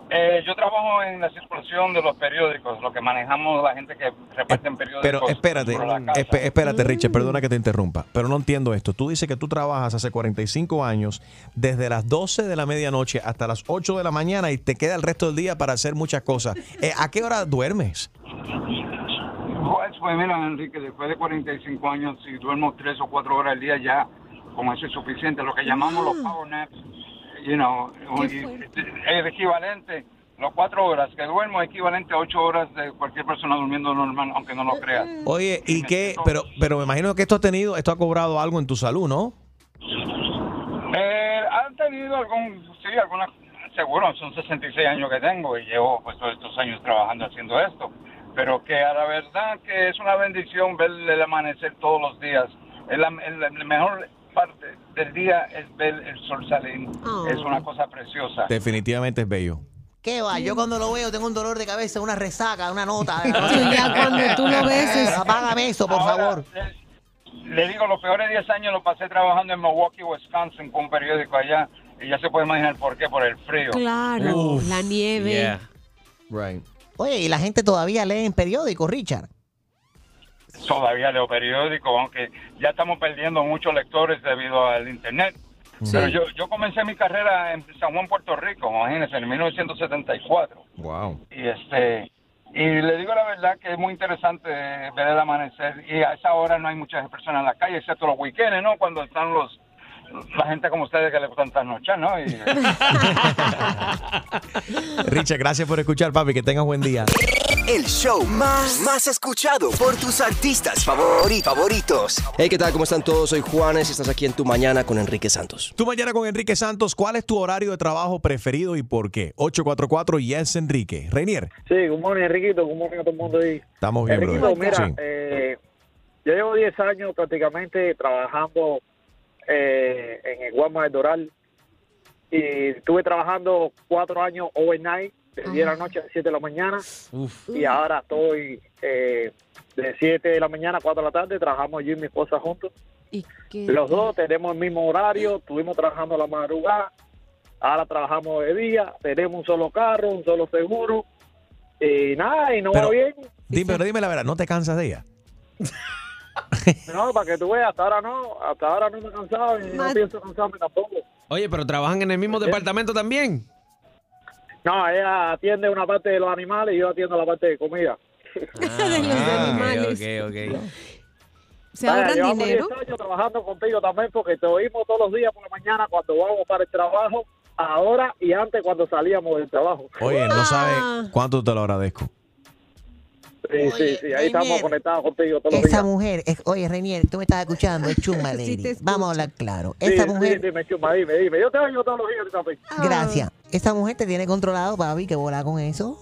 Eh, yo trabajo en la circulación de los periódicos, lo que manejamos la gente que reparten periódicos. Pero espérate, espérate, Richard, perdona que te interrumpa, pero no entiendo esto. Tú dices que tú trabajas hace 45 años, desde las 12 de la medianoche hasta las 8 de la mañana y te queda el resto del día para hacer muchas cosas. Eh, ¿A qué hora duermes? Pues, pues mira, Enrique, después de 45 años, si duermo 3 o 4 horas al día, ya con eso es suficiente. Lo que llamamos los power naps, you know, es equivalente. Los 4 horas que duermo es equivalente a 8 horas de cualquier persona durmiendo normal, aunque no lo creas. Oye, ¿y qué? Pero, pero me imagino que esto ha tenido, esto ha cobrado algo en tu salud, ¿no? Eh, ¿Han tenido algún, sí, alguna, seguro, son 66 años que tengo y llevo pues todos estos años trabajando haciendo esto, pero que a la verdad que es una bendición ver el amanecer todos los días. Es la, es la mejor parte del día es ver el sol salir, Oh. es una cosa preciosa. Definitivamente es bello. ¿Qué va? Yo cuando lo veo tengo un dolor de cabeza, una resaca, una nota. ya cuando tú lo ves es- Apágame eso, por Ahora, favor. Le digo, los peores 10 años los pasé trabajando en Milwaukee, Wisconsin, con un periódico allá, y ya se puede imaginar por qué, por el frío. Claro, la nieve. Right. Oye, y la gente todavía lee en periódicos, Richard. Todavía leo periódicos, aunque ya estamos perdiendo muchos lectores debido al internet. Sí. Pero yo, yo comencé mi carrera en San Juan, Puerto Rico, imagínense, en 1974. Wow. Y este y le digo la verdad que es muy interesante ver el amanecer y a esa hora no hay muchas personas en la calle, excepto los weekends, ¿no? Cuando están los la gente como ustedes que le gustan trasnochar, ¿no? Y, Richard, gracias por escuchar, papi. Que tengas buen día. El show más, más escuchado por tus artistas favori- favoritos. Hey, ¿qué tal? ¿Cómo están todos? Soy Juanes y estás aquí en Tu Mañana con Enrique Santos. Tú mañana con Enrique Santos, ¿cuál es tu horario de trabajo preferido y por qué? 844 Yes Enrique. Reinier, Sí, good morning, Enriquito. Good morning a todo el mundo ahí. estamos bien, Enriquito, brother. mira, Sí. eh, yo llevo 10 años prácticamente trabajando eh, en el Walmart de Doral y estuve trabajando cuatro años overnight, de 10 de la noche a 7 de la mañana y ahora estoy eh, de 7 de la mañana a 4 de la tarde, trabajamos yo y mi esposa juntos. Los dos tenemos el mismo horario, estuvimos trabajando a la madrugada, ahora trabajamos de día, tenemos un solo carro, un solo seguro y nada, y no Pero- va bien. Dime, pero dime la verdad, ¿no te cansas de ella? No, para que tú veas, hasta ahora no, hasta ahora no me he cansado y no pienso cansarme tampoco. Oye, pero trabajan en el mismo departamento también. No, ella atiende una parte de los animales y yo atiendo la parte de comida. Ah, ok, ok, ok. ¿Se Vaya, ahorran dinero? 10 años trabajando contigo también porque te oímos todos los días por la mañana cuando vamos para el trabajo, ahora y antes cuando salíamos del trabajo. Oye, no Ah. sabes cuánto te lo agradezco. Sí, sí, sí, ahí estamos conectados contigo todos los Esa días. mujer, es- oye, Renier, tú me estás escuchando, es Chuma Lady. Vamos a hablar claro. Sí, Esa sí, mujer, dime, chuma, dime, dime. Yo te oigo todos los días también. gracias. Esa mujer te tiene controlado, papi, que volar con eso.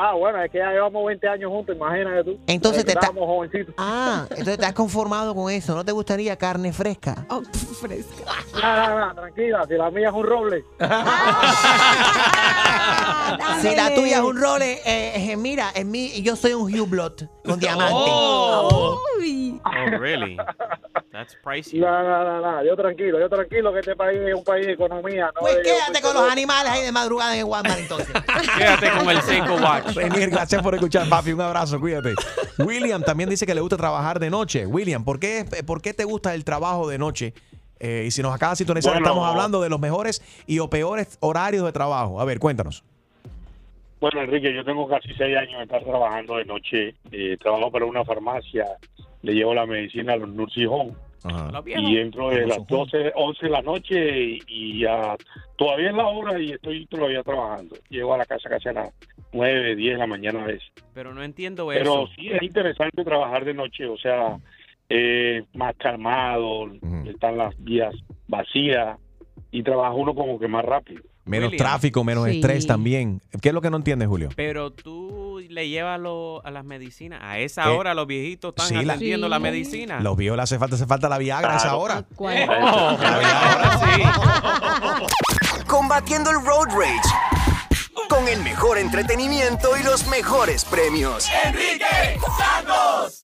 Ah, bueno, es que ya llevamos 20 años juntos, imagínate tú. Entonces te está- estábamos jovencitos. Ah, entonces te has conformado con eso. ¿No te gustaría carne fresca? Oh, fresca. No, no, no, tranquila, si la mía es un roble. Si la tuya es un role, eh, eh, mira, en mí, yo soy un Hublot con diamante. Oh. Oh, really? That's pricey. No, no, no, no, yo tranquilo, yo tranquilo que este país es un país de economía. No Pues de- quédate con los animales ahí de madrugada en el Walmart entonces. Quédate con el Seiko Watch. Renier, gracias por escuchar, papi. Un abrazo, cuídate. William también dice que le gusta trabajar de noche. William, ¿por qué, por qué te gusta el trabajo de noche? Eh, y si nos acaba de sintonizar, Bueno. estamos hablando de los mejores y o peores horarios de trabajo. A ver, cuéntanos. Bueno, Enrique, yo tengo casi seis años de estar trabajando de noche. Eh, trabajo para una farmacia, le llevo la medicina a los nursing Y entro de las 12, 11 de la noche y, y ya todavía es la hora y estoy todavía trabajando. Llego a la casa casi a las 9, 10 de la mañana a veces. Pero no entiendo Pero eso. sí es interesante trabajar de noche, o sea, eh, más calmado, están las vías vacías y trabaja uno como que más rápido. Menos William. tráfico, menos Sí. estrés también. ¿Qué es lo que no entiendes, Julio? Pero tú le llevas lo- a las medicinas. A esa Eh, hora los viejitos están sí, la- atendiendo la medicina. Los viejos le hace falta, hace falta la Viagra a esa Claro. hora. Oh, Combatiendo el road rage con el mejor entretenimiento y los mejores premios. Enrique Santos.